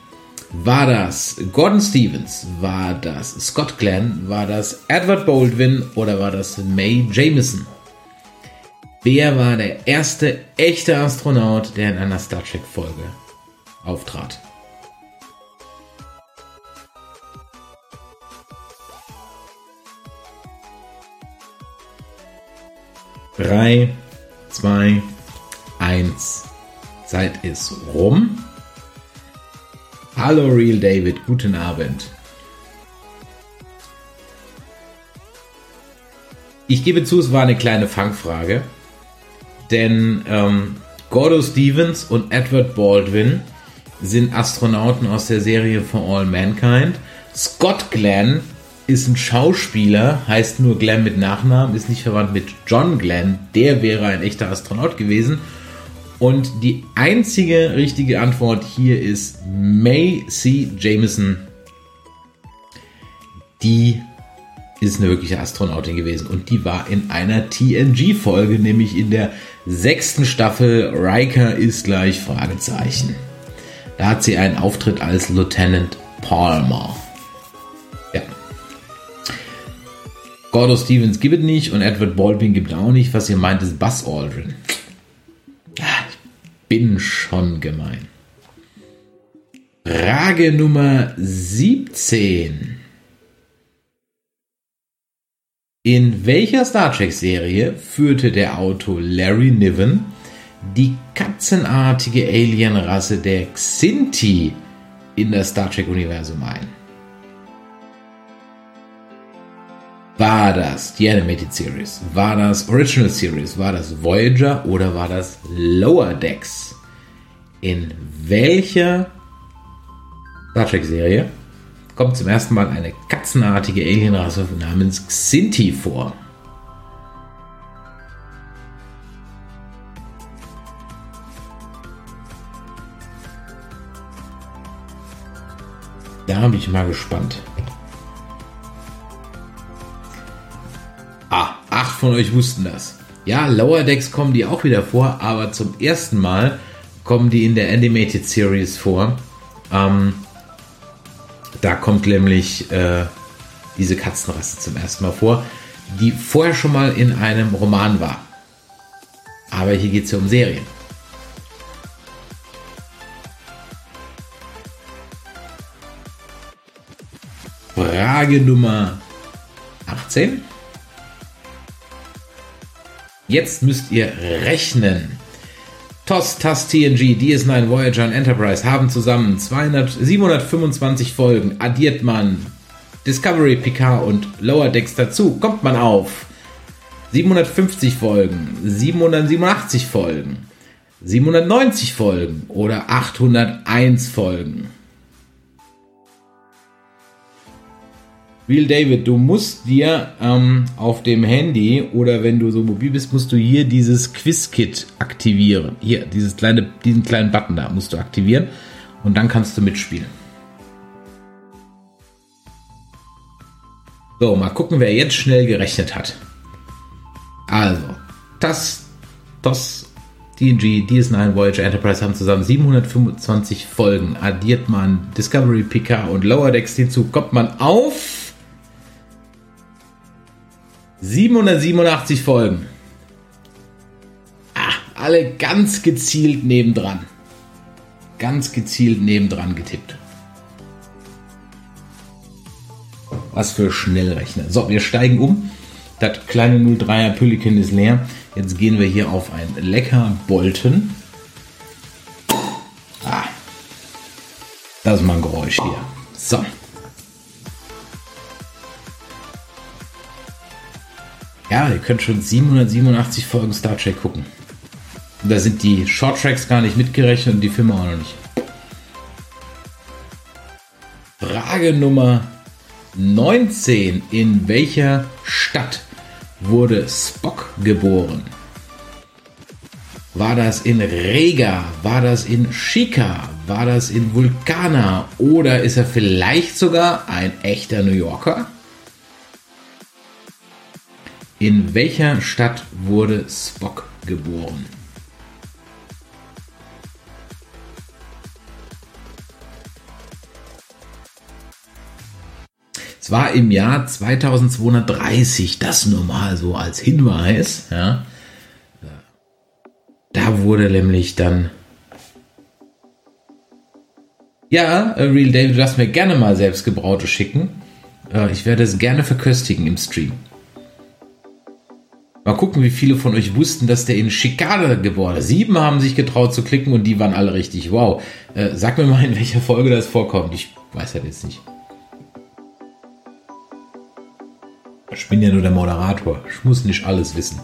War das Gordon Stevens? War das Scott Glenn? War das Edward Baldwin? Oder war das Mae Jameson? Wer war der erste echte Astronaut, der in einer Star Trek-Folge auftrat? Drei, zwei, eins. Zeit ist rum. Hallo Real David, guten Abend. Ich gebe zu, es war eine kleine Fangfrage, denn ähm, Gordo Stevens und Edward Baldwin sind Astronauten aus der Serie For All Mankind. Scott Glenn ist ein Schauspieler, heißt nur Glenn mit Nachnamen, ist nicht verwandt mit John Glenn. Der wäre ein echter Astronaut gewesen. Und die einzige richtige Antwort hier ist May C. Jameson. Die ist eine wirkliche Astronautin gewesen und die war in einer TNG-Folge, nämlich in der sechsten Staffel Riker ist gleich Fragezeichen. Da hat sie einen Auftritt als Lieutenant Palmer. Ja. Gordo Stevens gibt es nicht und Edward Baldwin gibt auch nicht. Was ihr meint, ist Buzz Aldrin bin schon gemein. Frage Nummer 17. In welcher Star Trek-Serie führte der Autor Larry Niven die katzenartige Alienrasse der Xinti in das Star Trek-Universum ein? War das die Animated Series? War das Original Series? War das Voyager oder war das Lower Decks? In welcher Star Trek Serie kommt zum ersten Mal eine katzenartige Alienrasse namens Xinti vor? Da bin ich mal gespannt. Von euch wussten das. Ja, Lower Decks kommen die auch wieder vor, aber zum ersten Mal kommen die in der Animated Series vor. Ähm, da kommt nämlich äh, diese Katzenrasse zum ersten Mal vor, die vorher schon mal in einem Roman war. Aber hier geht es ja um Serien. Frage Nummer 18. Jetzt müsst ihr rechnen. TOS, TAS, TNG, DS9, Voyager und Enterprise haben zusammen 200, 725 Folgen. Addiert man Discovery, Picard und Lower Decks dazu, kommt man auf 750 Folgen, 787 Folgen, 790 Folgen oder 801 Folgen. Real David, du musst dir ähm, auf dem Handy oder wenn du so mobil bist, musst du hier dieses Quiz-Kit aktivieren. Hier, dieses kleine, diesen kleinen Button da musst du aktivieren und dann kannst du mitspielen. So, mal gucken, wer jetzt schnell gerechnet hat. Also, das, das DNG, DS9, Voyager, Enterprise haben zusammen 725 Folgen. Addiert man Discovery, Picard und Lower Decks hinzu, kommt man auf 787 Folgen. Ah, alle ganz gezielt nebendran. Ganz gezielt nebendran getippt. Was für Schnellrechner. So, wir steigen um. Das kleine 03er Pülliken ist leer. Jetzt gehen wir hier auf ein lecker Bolten. Ah, das ist mal ein Geräusch hier. So. Ja, ihr könnt schon 787 Folgen Star Trek gucken. Da sind die Short Tracks gar nicht mitgerechnet und die Filme auch noch nicht. Frage Nummer 19. In welcher Stadt wurde Spock geboren? War das in Rega? War das in Chica? War das in Vulcana? Oder ist er vielleicht sogar ein echter New Yorker? In welcher Stadt wurde Spock geboren? Es war im Jahr 2230, das nur mal so als Hinweis. Ja. Da wurde nämlich dann. Ja, äh, Real David, du darfst mir gerne mal selbstgebraute schicken. Äh, ich werde es gerne verköstigen im Stream. Mal gucken, wie viele von euch wussten, dass der in Chicago geboren ist. Sieben haben sich getraut zu klicken und die waren alle richtig. Wow. Äh, sag mir mal, in welcher Folge das vorkommt. Ich weiß halt jetzt nicht. Ich bin ja nur der Moderator. Ich muss nicht alles wissen.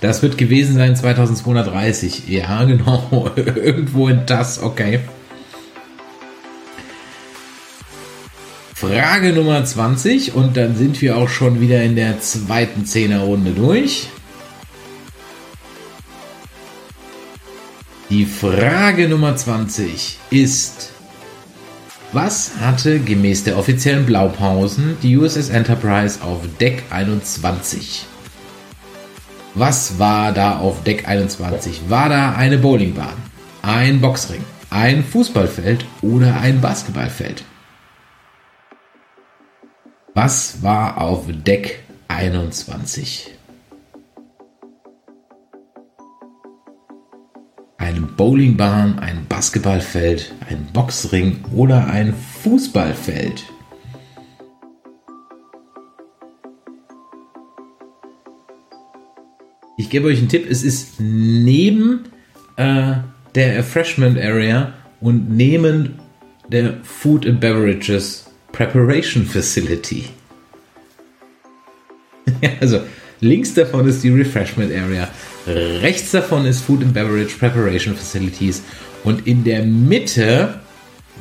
Das wird gewesen sein 2230. Ja, genau. Irgendwo in das. Okay. Frage Nummer 20 und dann sind wir auch schon wieder in der zweiten Zehnerrunde durch. Die Frage Nummer 20 ist, was hatte gemäß der offiziellen Blaupausen die USS Enterprise auf Deck 21? Was war da auf Deck 21? War da eine Bowlingbahn, ein Boxring, ein Fußballfeld oder ein Basketballfeld? Was war auf Deck 21? Eine Bowlingbahn, ein Basketballfeld, ein Boxring oder ein Fußballfeld? Ich gebe euch einen Tipp, es ist neben äh, der Refreshment Area und neben der Food and Beverages Preparation Facility. also links davon ist die Refreshment Area, rechts davon ist Food and Beverage Preparation Facilities und in der Mitte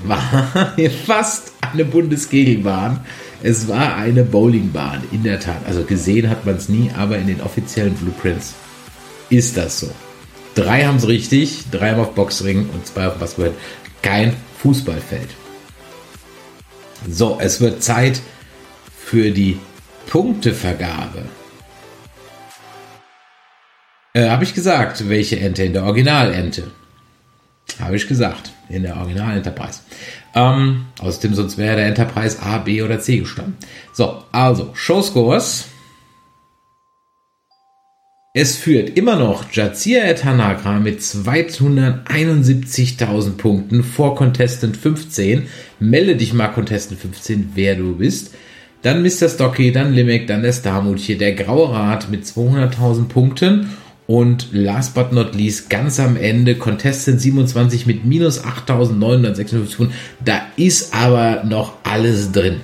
war fast eine Bundeskegelbahn. Es war eine Bowlingbahn, in der Tat. Also gesehen hat man es nie, aber in den offiziellen Blueprints ist das so. Drei haben es richtig, drei haben auf Boxring und zwei auf Basketball. Kein Fußballfeld. So, es wird Zeit für die Punktevergabe. Äh, Habe ich gesagt, welche Ente in der Originalente? Habe ich gesagt, in der Original Enterprise. Ähm, außerdem sonst wäre der Enterprise A, B oder C gestanden. So, also Showscores. Es führt immer noch Jazia Etanakra mit 271.000 Punkten vor Contestant 15. Melde dich mal Contestant 15, wer du bist. Dann Mr. Stocky, dann Limek, dann der Starmut hier, der Graue Rat mit 200.000 Punkten. Und last but not least, ganz am Ende, Contestant 27 mit minus 8.956 Punkten. Da ist aber noch alles drin.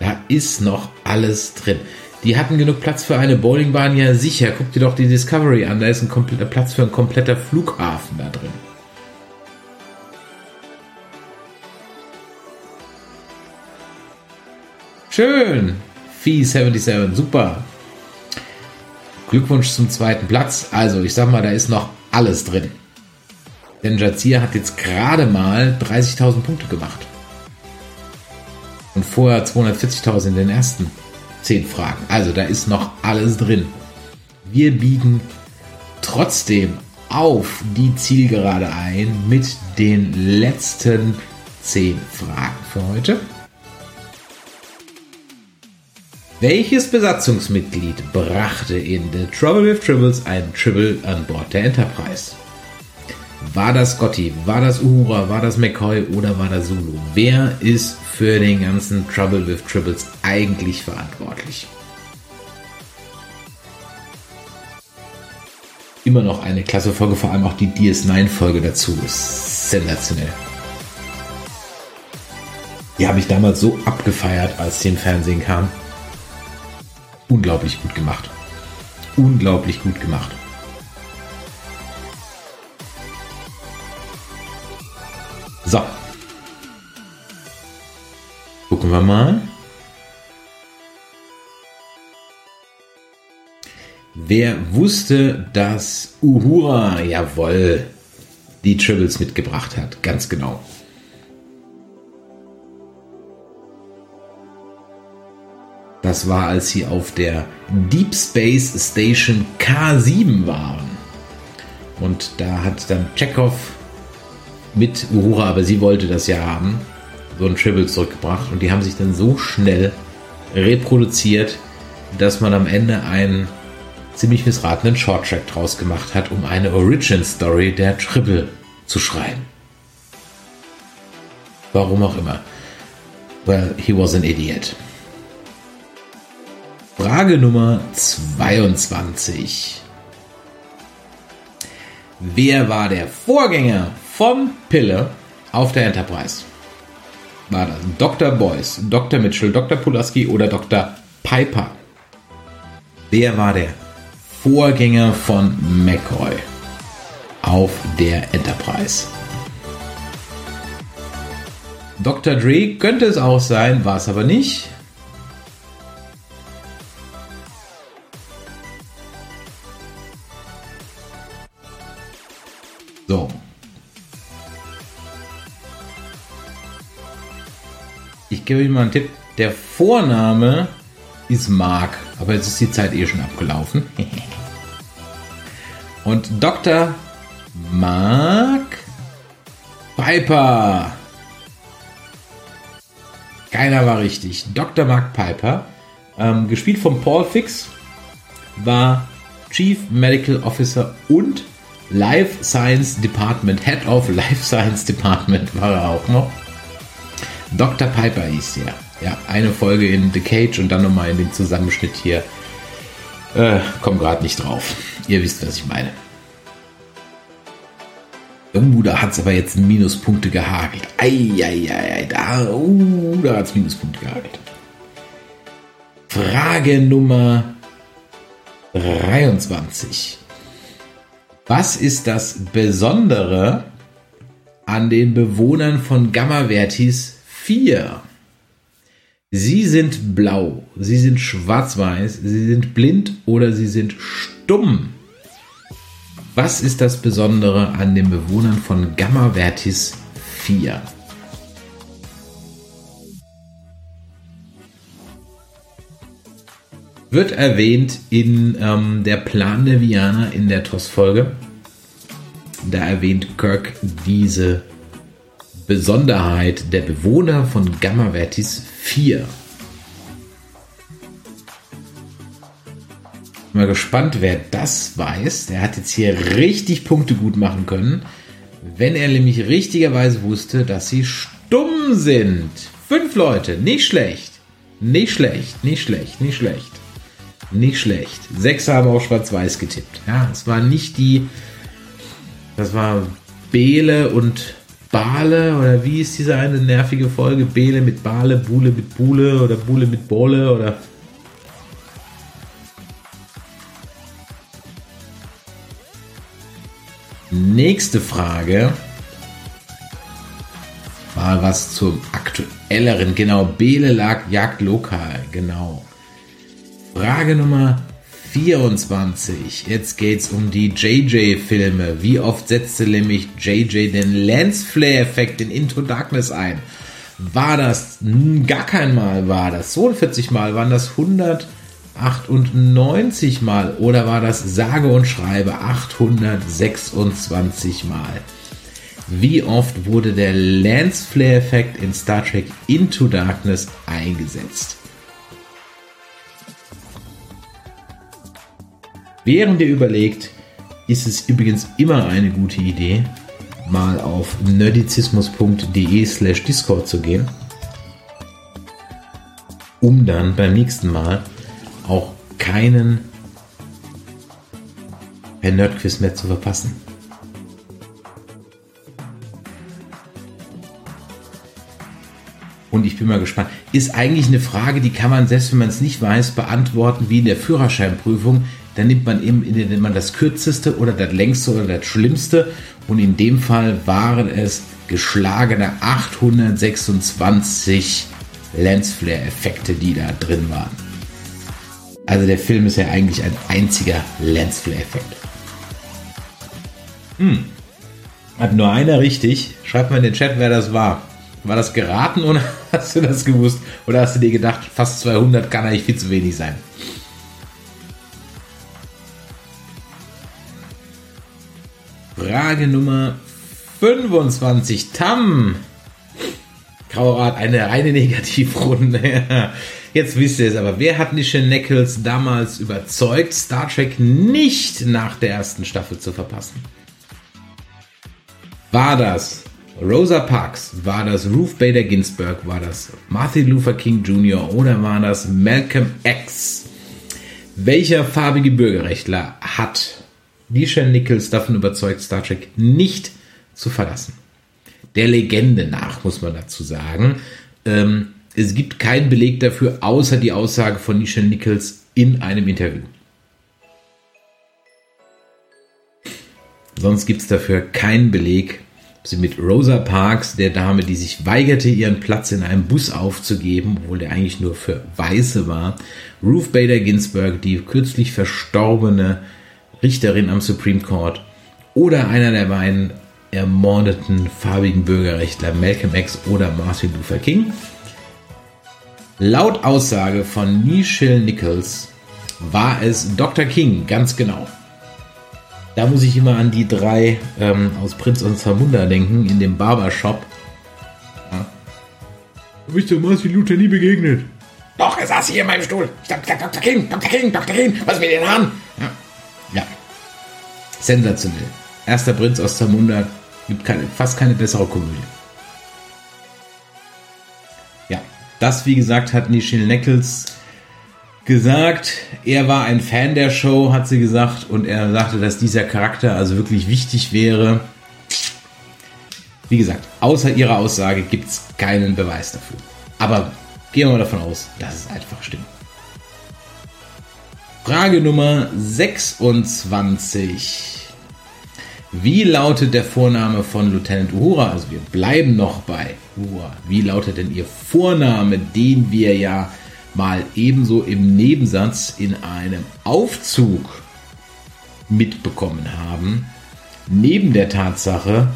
Da ist noch alles drin. Die hatten genug Platz für eine Bowlingbahn, ja sicher. Guck dir doch die Discovery an, da ist ein kompletter Platz für ein kompletter Flughafen da drin. Schön. Fee 77, super. Glückwunsch zum zweiten Platz. Also, ich sag mal, da ist noch alles drin. Denn Jazir hat jetzt gerade mal 30.000 Punkte gemacht. Und vorher 240.000 in den ersten 10 Fragen. Also da ist noch alles drin. Wir biegen trotzdem auf die Zielgerade ein mit den letzten 10 Fragen für heute. Welches Besatzungsmitglied brachte in The Trouble with Tribbles ein Tribble an Bord der Enterprise? War das Scotty, war das Uhura, war das McCoy oder war das Zulu? Wer ist für den ganzen Trouble with Tribbles eigentlich verantwortlich? Immer noch eine klasse Folge, vor allem auch die DS9-Folge dazu ist sensationell. Die habe ich damals so abgefeiert, als sie im Fernsehen kam. Unglaublich gut gemacht. Unglaublich gut gemacht. So. Gucken wir mal. Wer wusste, dass Uhura, jawoll, die Tribbles mitgebracht hat? Ganz genau. Das war, als sie auf der Deep Space Station K7 waren. Und da hat dann Chekhov mit Uhura, aber sie wollte das ja haben, so ein Tribble zurückgebracht. Und die haben sich dann so schnell reproduziert, dass man am Ende einen ziemlich missratenen Shorttrack draus gemacht hat, um eine Origin Story der Tribble zu schreiben. Warum auch immer. Well, he was an idiot. Frage Nummer 22. Wer war der Vorgänger von Pille auf der Enterprise? War das Dr. Boyce, Dr. Mitchell, Dr. Pulaski oder Dr. Piper? Wer war der Vorgänger von McCoy auf der Enterprise? Dr. Dre könnte es auch sein, war es aber nicht. Gebe euch mal einen Tipp. Der Vorname ist Mark, aber jetzt ist die Zeit eh schon abgelaufen. Und Dr. Mark Piper. Keiner war richtig. Dr. Mark Piper, ähm, gespielt von Paul Fix, war Chief Medical Officer und Life Science Department, Head of Life Science Department war er auch noch. Dr. Piper hieß er. Ja, eine Folge in The Cage und dann nochmal in dem Zusammenschnitt hier. Äh, komm gerade nicht drauf. Ihr wisst, was ich meine. Uh, da hat es aber jetzt Minuspunkte gehagelt. Eieiei, da, uh, da hat es Minuspunkte gehagelt. Frage Nummer 23. Was ist das Besondere an den Bewohnern von Gamma Vertis 4? Sie sind blau, sie sind schwarz-weiß, sie sind blind oder sie sind stumm. Was ist das Besondere an den Bewohnern von Gamma Vertis 4? wird erwähnt in ähm, der Plan der Viana in der TOS-Folge. Da erwähnt Kirk diese Besonderheit der Bewohner von Gamma Vertis 4. Mal gespannt, wer das weiß. Der hat jetzt hier richtig Punkte gut machen können, wenn er nämlich richtigerweise wusste, dass sie stumm sind. Fünf Leute, nicht schlecht. Nicht schlecht, nicht schlecht, nicht schlecht. Nicht schlecht. Sechs haben auch schwarz-weiß getippt. Ja, es war nicht die. Das war Bele und Bale oder wie ist diese eine nervige Folge? Bele mit Bale, Bule mit Bule oder Bule mit Bole oder. Nächste Frage. Mal was zum aktuelleren. Genau, Bele lag jagt lokal. Genau. Frage Nummer 24. Jetzt geht's um die JJ-Filme. Wie oft setzte nämlich JJ den Lensflare-Effekt in Into Darkness ein? War das gar kein Mal? War das 42 Mal? Waren das 198 Mal? Oder war das sage und schreibe 826 Mal? Wie oft wurde der Lensflare-Effekt in Star Trek Into Darkness eingesetzt? Während ihr überlegt, ist es übrigens immer eine gute Idee, mal auf nerdizismus.de slash Discord zu gehen, um dann beim nächsten Mal auch keinen per Nerdquiz mehr zu verpassen. Und ich bin mal gespannt. Ist eigentlich eine Frage, die kann man, selbst wenn man es nicht weiß, beantworten wie in der Führerscheinprüfung. Dann nimmt man eben nimmt man das kürzeste oder das längste oder das schlimmste. Und in dem Fall waren es geschlagene 826 Lensflare-Effekte, die da drin waren. Also der Film ist ja eigentlich ein einziger Lensflare-Effekt. Hm. Hat nur einer richtig. Schreibt mal in den Chat, wer das war. War das geraten oder hast du das gewusst? Oder hast du dir gedacht, fast 200 kann eigentlich viel zu wenig sein? Frage Nummer 25. Tam. Graurat, eine reine Negativrunde. Jetzt wisst ihr es aber. Wer hat Nichelle Nichols damals überzeugt, Star Trek nicht nach der ersten Staffel zu verpassen? War das Rosa Parks? War das Ruth Bader Ginsburg? War das Martin Luther King Jr. oder war das Malcolm X? Welcher farbige Bürgerrechtler hat Nisha Nichols davon überzeugt, Star Trek nicht zu verlassen? Der Legende nach, muss man dazu sagen. Ähm, es gibt keinen Beleg dafür, außer die Aussage von Nisha Nichols in einem Interview. Sonst gibt es dafür keinen Beleg, sie mit Rosa Parks, der Dame, die sich weigerte, ihren Platz in einem Bus aufzugeben, obwohl der eigentlich nur für Weiße war, Ruth Bader Ginsburg, die kürzlich verstorbene Richterin am Supreme Court, oder einer der beiden ermordeten farbigen Bürgerrechtler Malcolm X oder Martin Luther King. Laut Aussage von Nichelle Nichols war es Dr. King, ganz genau. Da muss ich immer an die drei ähm, aus Prinz und Zamunda denken, in dem Barbershop. Ja. Du bist dem Martin Luther nie begegnet. Doch, er saß hier in meinem Stuhl. Ich dachte, Dr. King, Dr. King, Dr. King, was mit den Haaren? Ja. Sensationell. Erster Prinz aus Zamunda. Gibt keine, fast keine bessere Komödie. Ja, das, wie gesagt, hat Nichelle Nichols gesagt, er war ein Fan der Show, hat sie gesagt, und er sagte, dass dieser Charakter also wirklich wichtig wäre. Wie gesagt, außer ihrer Aussage gibt es keinen Beweis dafür. Aber gehen wir mal davon aus, dass es einfach stimmt. Frage Nummer 26. Wie lautet der Vorname von Lieutenant Uhura? Also wir bleiben noch bei Uhura. Wie lautet denn ihr Vorname, den wir ja mal ebenso im Nebensatz in einem Aufzug mitbekommen haben, neben der Tatsache,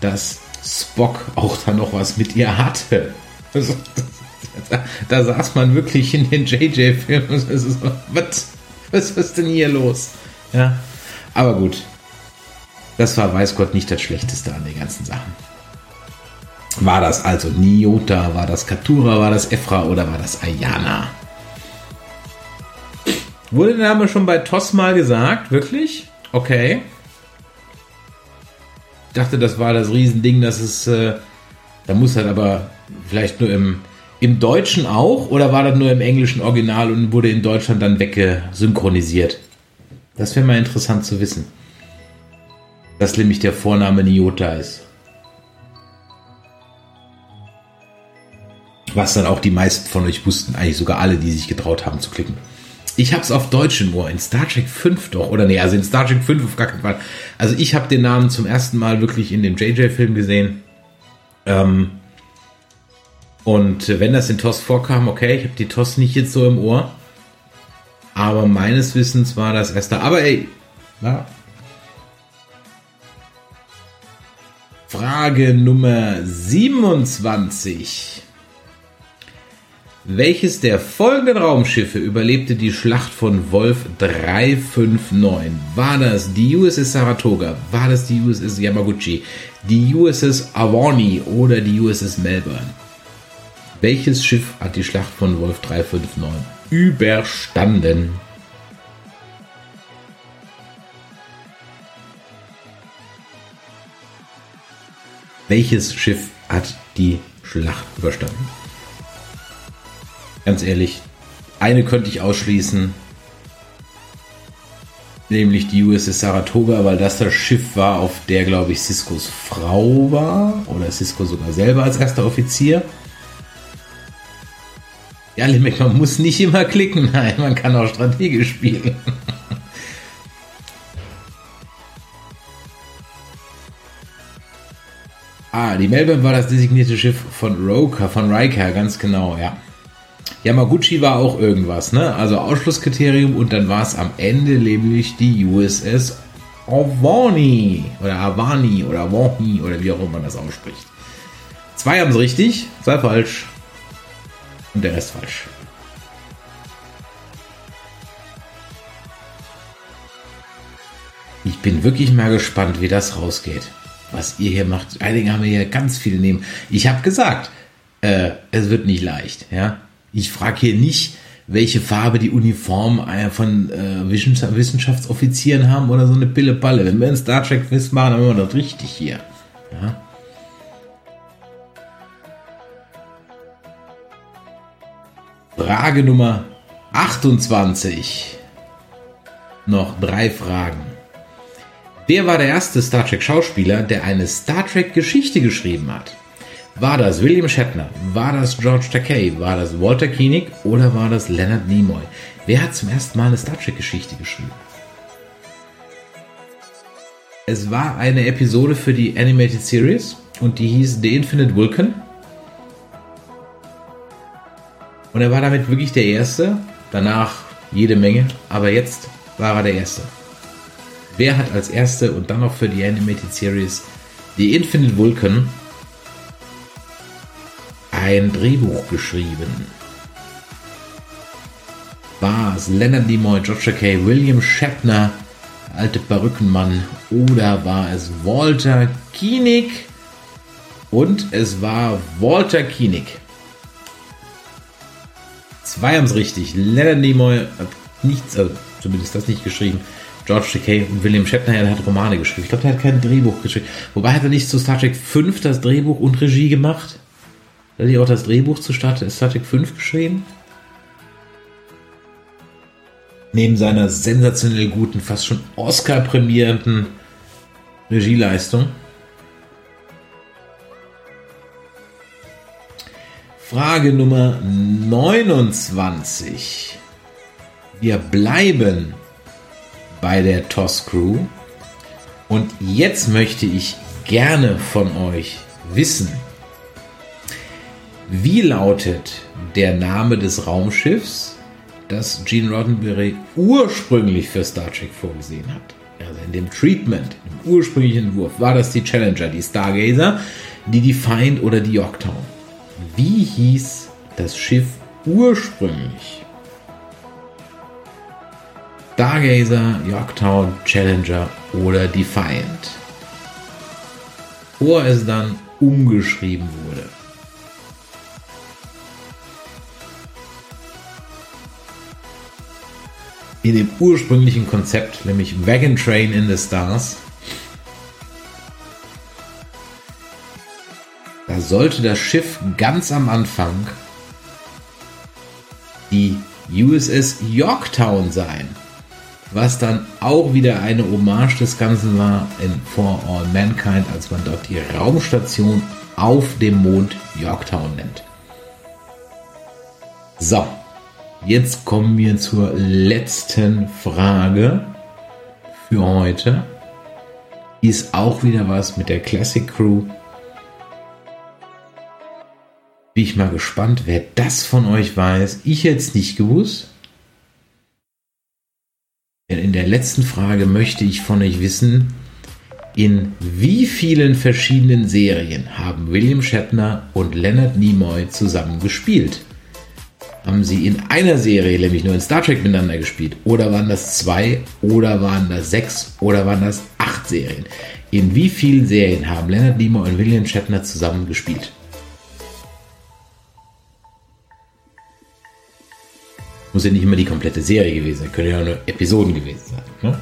dass Spock auch da noch was mit ihr hatte. Also, da, da, saß man wirklich in den JJ-Filmen. Was, was ist denn hier los? Ja, aber gut. Das war, weiß Gott, nicht das Schlechteste an den ganzen Sachen. War das also Niota, war das Katura, war das Efra oder war das Ayana? Wurde der Name schon bei TOS mal gesagt? Wirklich? Okay. Ich dachte, das war das Riesending, dass es. Äh, da muss halt aber vielleicht nur im, im Deutschen auch oder war das nur im englischen Original und wurde in Deutschland dann weggesynchronisiert? Das wäre mal interessant zu wissen. Dass nämlich der Vorname Niota ist. was dann auch die meisten von euch wussten, eigentlich sogar alle, die sich getraut haben zu klicken. Ich habe es auf Deutsch nur, in Star Trek 5 doch, oder nee, also in Star Trek 5 auf gar keinen Fall. Also ich habe den Namen zum ersten Mal wirklich in dem JJ-Film gesehen. Ähm, und wenn das in TOS vorkam, okay, ich habe die TOS nicht jetzt so im Ohr. Aber meines Wissens war das erste. Aber ey, ja. Frage Nummer 27. Welches der folgenden Raumschiffe überlebte die Schlacht von Wolf 359? War das die USS Saratoga? War das die USS Yamaguchi? Die USS Avani oder die USS Melbourne? Welches Schiff hat die Schlacht von Wolf 359 überstanden? Welches Schiff hat die Schlacht überstanden? Ganz ehrlich, eine könnte ich ausschließen, nämlich die USS Saratoga, weil das das Schiff war, auf der, glaube ich, Siskos Frau war oder Sisko sogar selber als erster Offizier. Ja, Limit, man muss nicht immer klicken, nein, man kann auch strategisch spielen. ah, die Melbourne war das designierte Schiff von Roker, von Riker, ganz genau, ja. Yamaguchi war auch irgendwas, ne? Also Ausschlusskriterium und dann war es am Ende nämlich die USS Avani oder Avani oder Avani oder wie auch immer man das ausspricht. Zwei haben es richtig, zwei falsch und der Rest falsch. Ich bin wirklich mal gespannt, wie das rausgeht. Was ihr hier macht. Einige haben hier ganz viel nehmen. Ich habe gesagt, äh, es wird nicht leicht. Ja, ich frage hier nicht, welche Farbe die Uniform äh, von äh, Wissenschaftsoffizieren haben oder so eine Pille-Balle. Wenn wir ein Star Trek Quiz machen, dann machen wir das richtig hier. Ja? Frage Nummer 28. Noch drei Fragen. Wer war der erste Star Trek Schauspieler, der eine Star Trek Geschichte geschrieben hat? War das William Shatner? War das George Takei? War das Walter Koenig? Oder war das Leonard Nimoy? Wer hat zum ersten Mal eine Star Trek-Geschichte geschrieben? Es war eine Episode für die Animated Series und die hieß The Infinite Vulcan. Und er war damit wirklich der Erste. Danach jede Menge, aber jetzt war er der Erste. Wer hat als Erste und dann noch für die Animated Series The Infinite Vulcan ein Drehbuch geschrieben. War es Leonard Nimoy, George Kay, William Shatner, alte Perückenmann oder war es Walter Koenig? Und es war Walter Koenig. Zwei haben es richtig. Leonard Nimoy hat nichts, also zumindest das nicht geschrieben. George Takei und William Shatner, der hat Romane geschrieben. Ich glaube, der hat kein Drehbuch geschrieben. Wobei hat er nicht zu Star Trek 5 das Drehbuch und Regie gemacht? Hat er auch das Drehbuch zu Star Trek 5 geschrieben? Neben seiner sensationell guten, fast schon Oscar-prämierenden Regieleistung. Frage Nummer 29. Wir bleiben bei der TOS Crew. Und jetzt möchte ich gerne von euch wissen, wie lautet der Name des Raumschiffs, das Gene Roddenberry ursprünglich für Star Trek vorgesehen hat? Also in dem Treatment, im ursprünglichen Entwurf, war das die Challenger, die Stargazer, die Defiant oder die Yorktown. Wie hieß das Schiff ursprünglich? Stargazer, Yorktown, Challenger oder Defiant. Bevor es dann umgeschrieben wurde. in dem ursprünglichen Konzept, nämlich Wagon Train in the Stars. Da sollte das Schiff ganz am Anfang die USS Yorktown sein, was dann auch wieder eine Hommage des Ganzen war in For All Mankind, als man dort die Raumstation auf dem Mond Yorktown nennt. So, Jetzt kommen wir zur letzten Frage für heute. Ist auch wieder was mit der Classic Crew. Bin ich mal gespannt, wer das von euch weiß. Ich jetzt nicht gewusst. Denn in der letzten Frage möchte ich von euch wissen, in wie vielen verschiedenen Serien haben William Shatner und Leonard Nimoy zusammen gespielt? haben sie in einer Serie, nämlich nur in Star Trek miteinander gespielt? Oder waren das zwei? Oder waren das sechs? Oder waren das acht Serien? In wie vielen Serien haben Leonard Nimoy und William Shatner zusammen gespielt? Muss ja nicht immer die komplette Serie gewesen sein, können ja nur Episoden gewesen sein. Ne?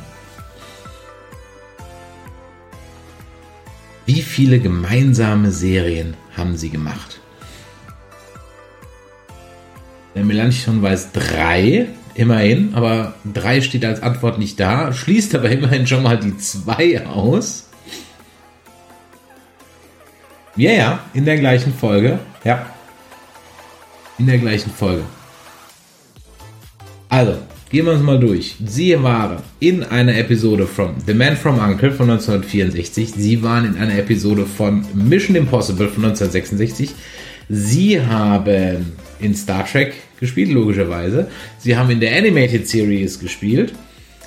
Wie viele gemeinsame Serien haben sie gemacht? Der Melanchthon weiß drei, immerhin, aber drei steht als Antwort nicht da, schließt aber immerhin schon mal die zwei aus. Ja, ja, in der gleichen Folge. Ja. In der gleichen Folge. Also, gehen wir uns mal durch. Sie waren in einer Episode von The Man from Uncle von 1964. Sie waren in einer Episode von Mission Impossible von 1966. Sie haben in Star Trek gespielt, logischerweise. Sie haben in der Animated Series gespielt.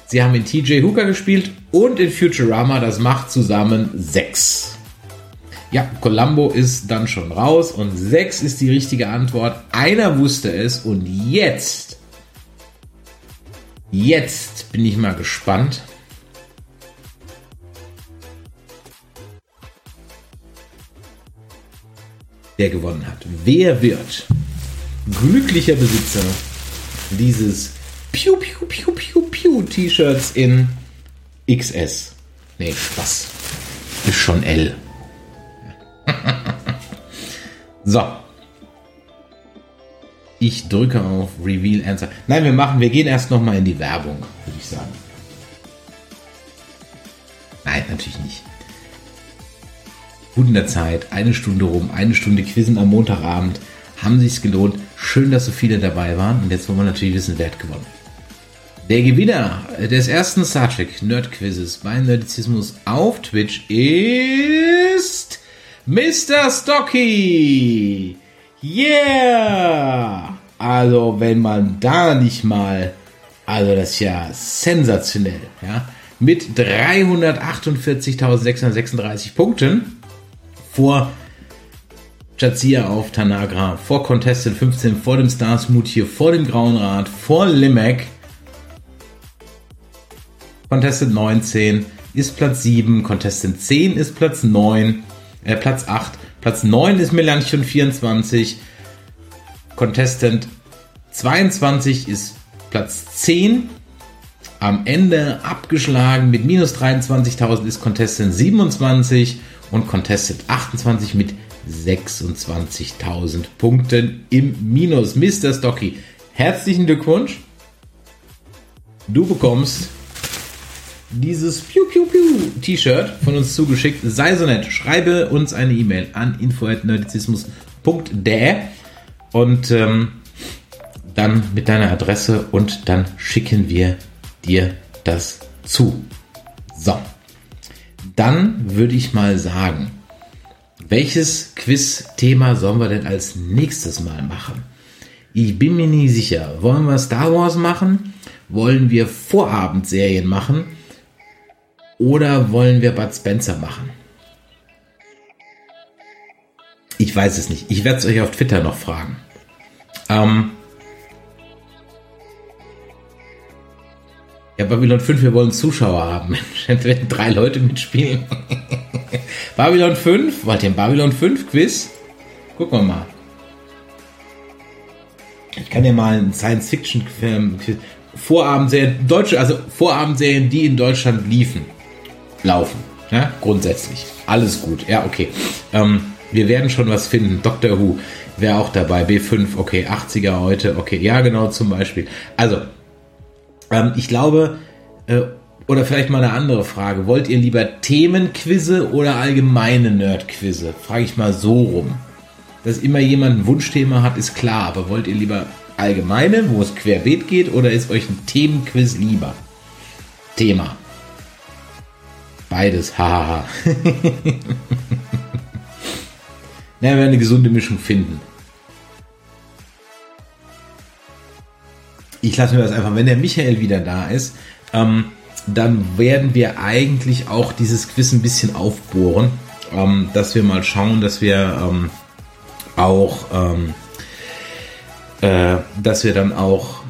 Sie haben in TJ Hooker gespielt und in Futurama. Das macht zusammen sechs. Ja, Columbo ist dann schon raus und 6 ist die richtige Antwort. Einer wusste es und jetzt, jetzt bin ich mal gespannt. Der gewonnen hat. Wer wird glücklicher Besitzer dieses Piu Piu Piu Piu Piu T-Shirts in XS? Nee, Spaß. Ist schon L. so. Ich drücke auf Reveal Answer. Nein, wir machen, wir gehen erst nochmal in die Werbung, würde ich sagen. Nein, natürlich nicht. Gut in der Zeit, eine Stunde rum, eine Stunde Quizzen am Montagabend. Haben sich's gelohnt. Schön, dass so viele dabei waren. Und jetzt wollen wir natürlich wissen, wer hat gewonnen. Der Gewinner des ersten Star Trek Nerd Quizzes bei Nerdizismus auf Twitch ist Mr. Stocky! Yeah! Also, wenn man da nicht mal, also das ist ja sensationell, ja, mit 348.636 Punkten vor Jazia auf Tanagra, vor Contested 15, vor dem Stars Mut hier, vor dem Grauen Rad, vor Limek. Contested 19 ist Platz 7, Contested 10 ist Platz 9 äh, Platz 8. Platz 9 ist Melanchthon 24. Contestant 22 ist Platz 10. Am Ende abgeschlagen mit minus 23.000 ist Contestant 27 und Contestant 28 mit 26.000 Punkten im Minus. Mr. Stocky, herzlichen Glückwunsch. Du bekommst dieses Piu Piu Piu T-Shirt von uns zugeschickt. Sei so nett, schreibe uns eine E-Mail an info@nerdizismus.de und ähm, dann mit deiner Adresse und dann schicken wir dir das zu. So, dann würde ich mal sagen, welches Quiz-Thema sollen wir denn als nächstes mal machen? Ich bin mir nie sicher. Wollen wir Star Wars machen? Wollen wir Vorabendserien machen? Oder wollen wir Bud Spencer machen? Ich weiß es nicht. Ich werde es euch auf Twitter noch fragen. Ähm ja, Babylon 5, wir wollen Zuschauer haben. Mensch, werden drei Leute mitspielen. Babylon 5? Wollt ihr ein Babylon 5 Quiz? Gucken wir mal. Ich kann ja mal einen Science-Fiction-Film, Vorabendserien, deutsche, also Vorabendserien, die in Deutschland liefen laufen. Ja, grundsätzlich. Alles gut. Ja, okay. Ähm, wir werden schon was finden. Doctor Who wäre auch dabei. B5, okay. 80er heute, okay. Ja, genau, zum Beispiel. Also, ähm, ich glaube, äh, oder vielleicht mal eine andere Frage. Wollt ihr lieber Themenquizze oder allgemeine Nerdquizze? Frage ich mal so rum. Dass immer jemand ein Wunschthema hat, ist klar. Aber wollt ihr lieber allgemeine, wo es querbeet geht, oder ist euch ein Themenquiz lieber? Thema. Beides, hahaha. Na, wir werden eine gesunde Mischung finden. Ich lasse mir das einfach, wenn der Michael wieder da ist, ähm, dann werden wir eigentlich auch dieses Quiz ein bisschen aufbohren, ähm, dass wir mal schauen, dass wir ähm, auch, ähm, äh, dass wir dann auch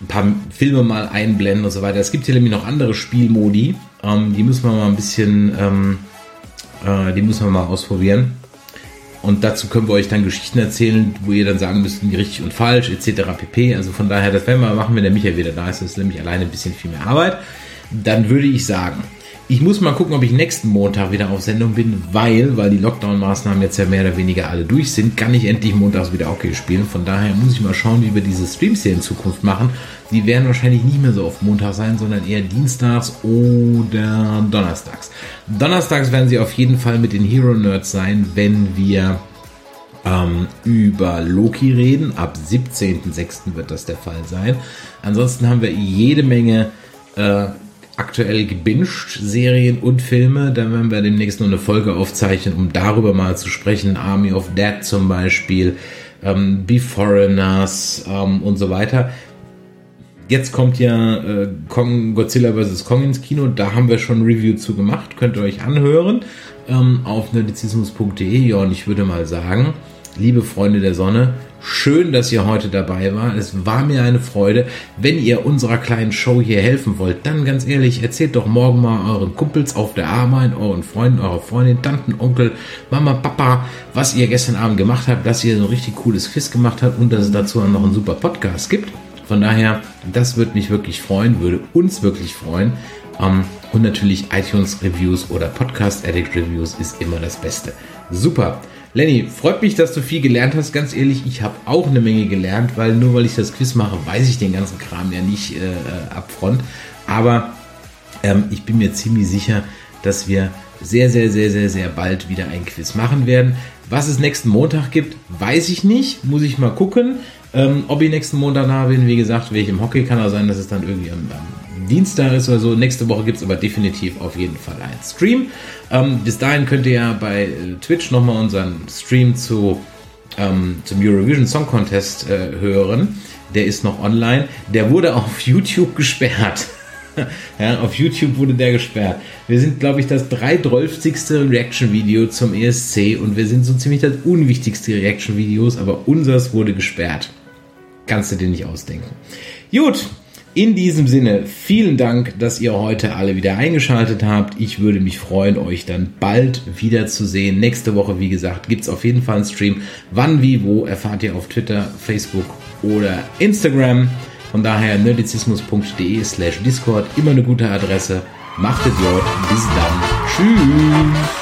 ein paar Filme mal einblenden und so weiter. Es gibt hier nämlich noch andere Spielmodi, ähm, die müssen wir mal ein bisschen, ähm, äh, die müssen wir mal ausprobieren. Und dazu können wir euch dann Geschichten erzählen, wo ihr dann sagen müsst, richtig und falsch, etc. pp. Also von daher, das werden wir machen, wenn der Michael wieder da ist. Das ist nämlich alleine ein bisschen viel mehr Arbeit. Dann würde ich sagen, Ich muss mal gucken, ob ich nächsten Montag wieder auf Sendung bin, weil, weil die Lockdown-Maßnahmen jetzt ja mehr oder weniger alle durch sind, kann ich endlich montags wieder Hockey spielen. Von daher muss ich mal schauen, wie wir diese Streams hier in Zukunft machen. Die werden wahrscheinlich nicht mehr so auf Montag sein, sondern eher dienstags oder donnerstags. Donnerstags werden sie auf jeden Fall mit den Hero Nerds sein, wenn wir ähm, über Loki reden. Ab 17.06. wird das der Fall sein. Ansonsten haben wir jede Menge äh, aktuell gebinged Serien und Filme. Da werden wir demnächst noch eine Folge aufzeichnen, um darüber mal zu sprechen. Army of Dead zum Beispiel, ähm, Be Foreigners ähm, und so weiter. Jetzt kommt ja äh, Kong, Godzilla vs. Kong ins Kino. Da haben wir schon Review zu gemacht. Könnt ihr euch anhören ähm, auf nerdizismus.de. Ja, und ich würde mal sagen, liebe Freunde der Sonne, schön, dass ihr heute dabei war. Es war mir eine Freude. Wenn ihr unserer kleinen Show hier helfen wollt, dann ganz ehrlich, erzählt doch morgen mal euren Kumpels auf der Arbeit, euren Freunden, eurer Freundin, Tanten, Onkel, Mama, Papa, was ihr gestern Abend gemacht habt, dass ihr so ein richtig cooles Quiz gemacht habt und dass es dazu noch einen super Podcast gibt. Von daher, das würde mich wirklich freuen, würde uns wirklich freuen. Um, und natürlich iTunes Reviews oder Podcast Addict Reviews ist immer das Beste. Super. Lenny, freut mich, dass du viel gelernt hast. Ganz ehrlich, ich habe auch eine Menge gelernt, weil nur weil ich das Quiz mache, weiß ich den ganzen Kram ja nicht äh, upfront. Aber ähm, ich bin mir ziemlich sicher, dass wir sehr, sehr, sehr, sehr, sehr bald wieder ein Quiz machen werden. Was es nächsten Montag gibt, weiß ich nicht. Muss ich mal gucken. Ähm, ob ich nächsten Montag da bin, wie gesagt, wäre ich im Hockey, kann auch sein, dass es dann irgendwie am, am Dienstag ist oder so. Nächste Woche gibt es aber definitiv auf jeden Fall einen Stream. Ähm, bis dahin könnt ihr ja bei äh, Twitch nochmal unseren Stream zu, ähm, zum Eurovision Song Contest äh, hören. Der ist noch online. Der wurde auf YouTube gesperrt. ja, auf YouTube wurde der gesperrt. Wir sind, glaube ich, das 312. Reaction-Video zum ESC und wir sind so ziemlich das unwichtigste Reaction-Videos, aber unseres wurde gesperrt. Kannst du dir nicht ausdenken. Gut, in diesem Sinne, vielen Dank, dass ihr heute alle wieder eingeschaltet habt. Ich würde mich freuen, euch dann bald wiederzusehen. Nächste Woche, wie gesagt, gibt es auf jeden Fall einen Stream. Wann, wie, wo, erfahrt ihr auf Twitter, Facebook oder Instagram. Von daher nerdizismus.de slash Discord, immer eine gute Adresse. Macht es gut, bis dann. Tschüss.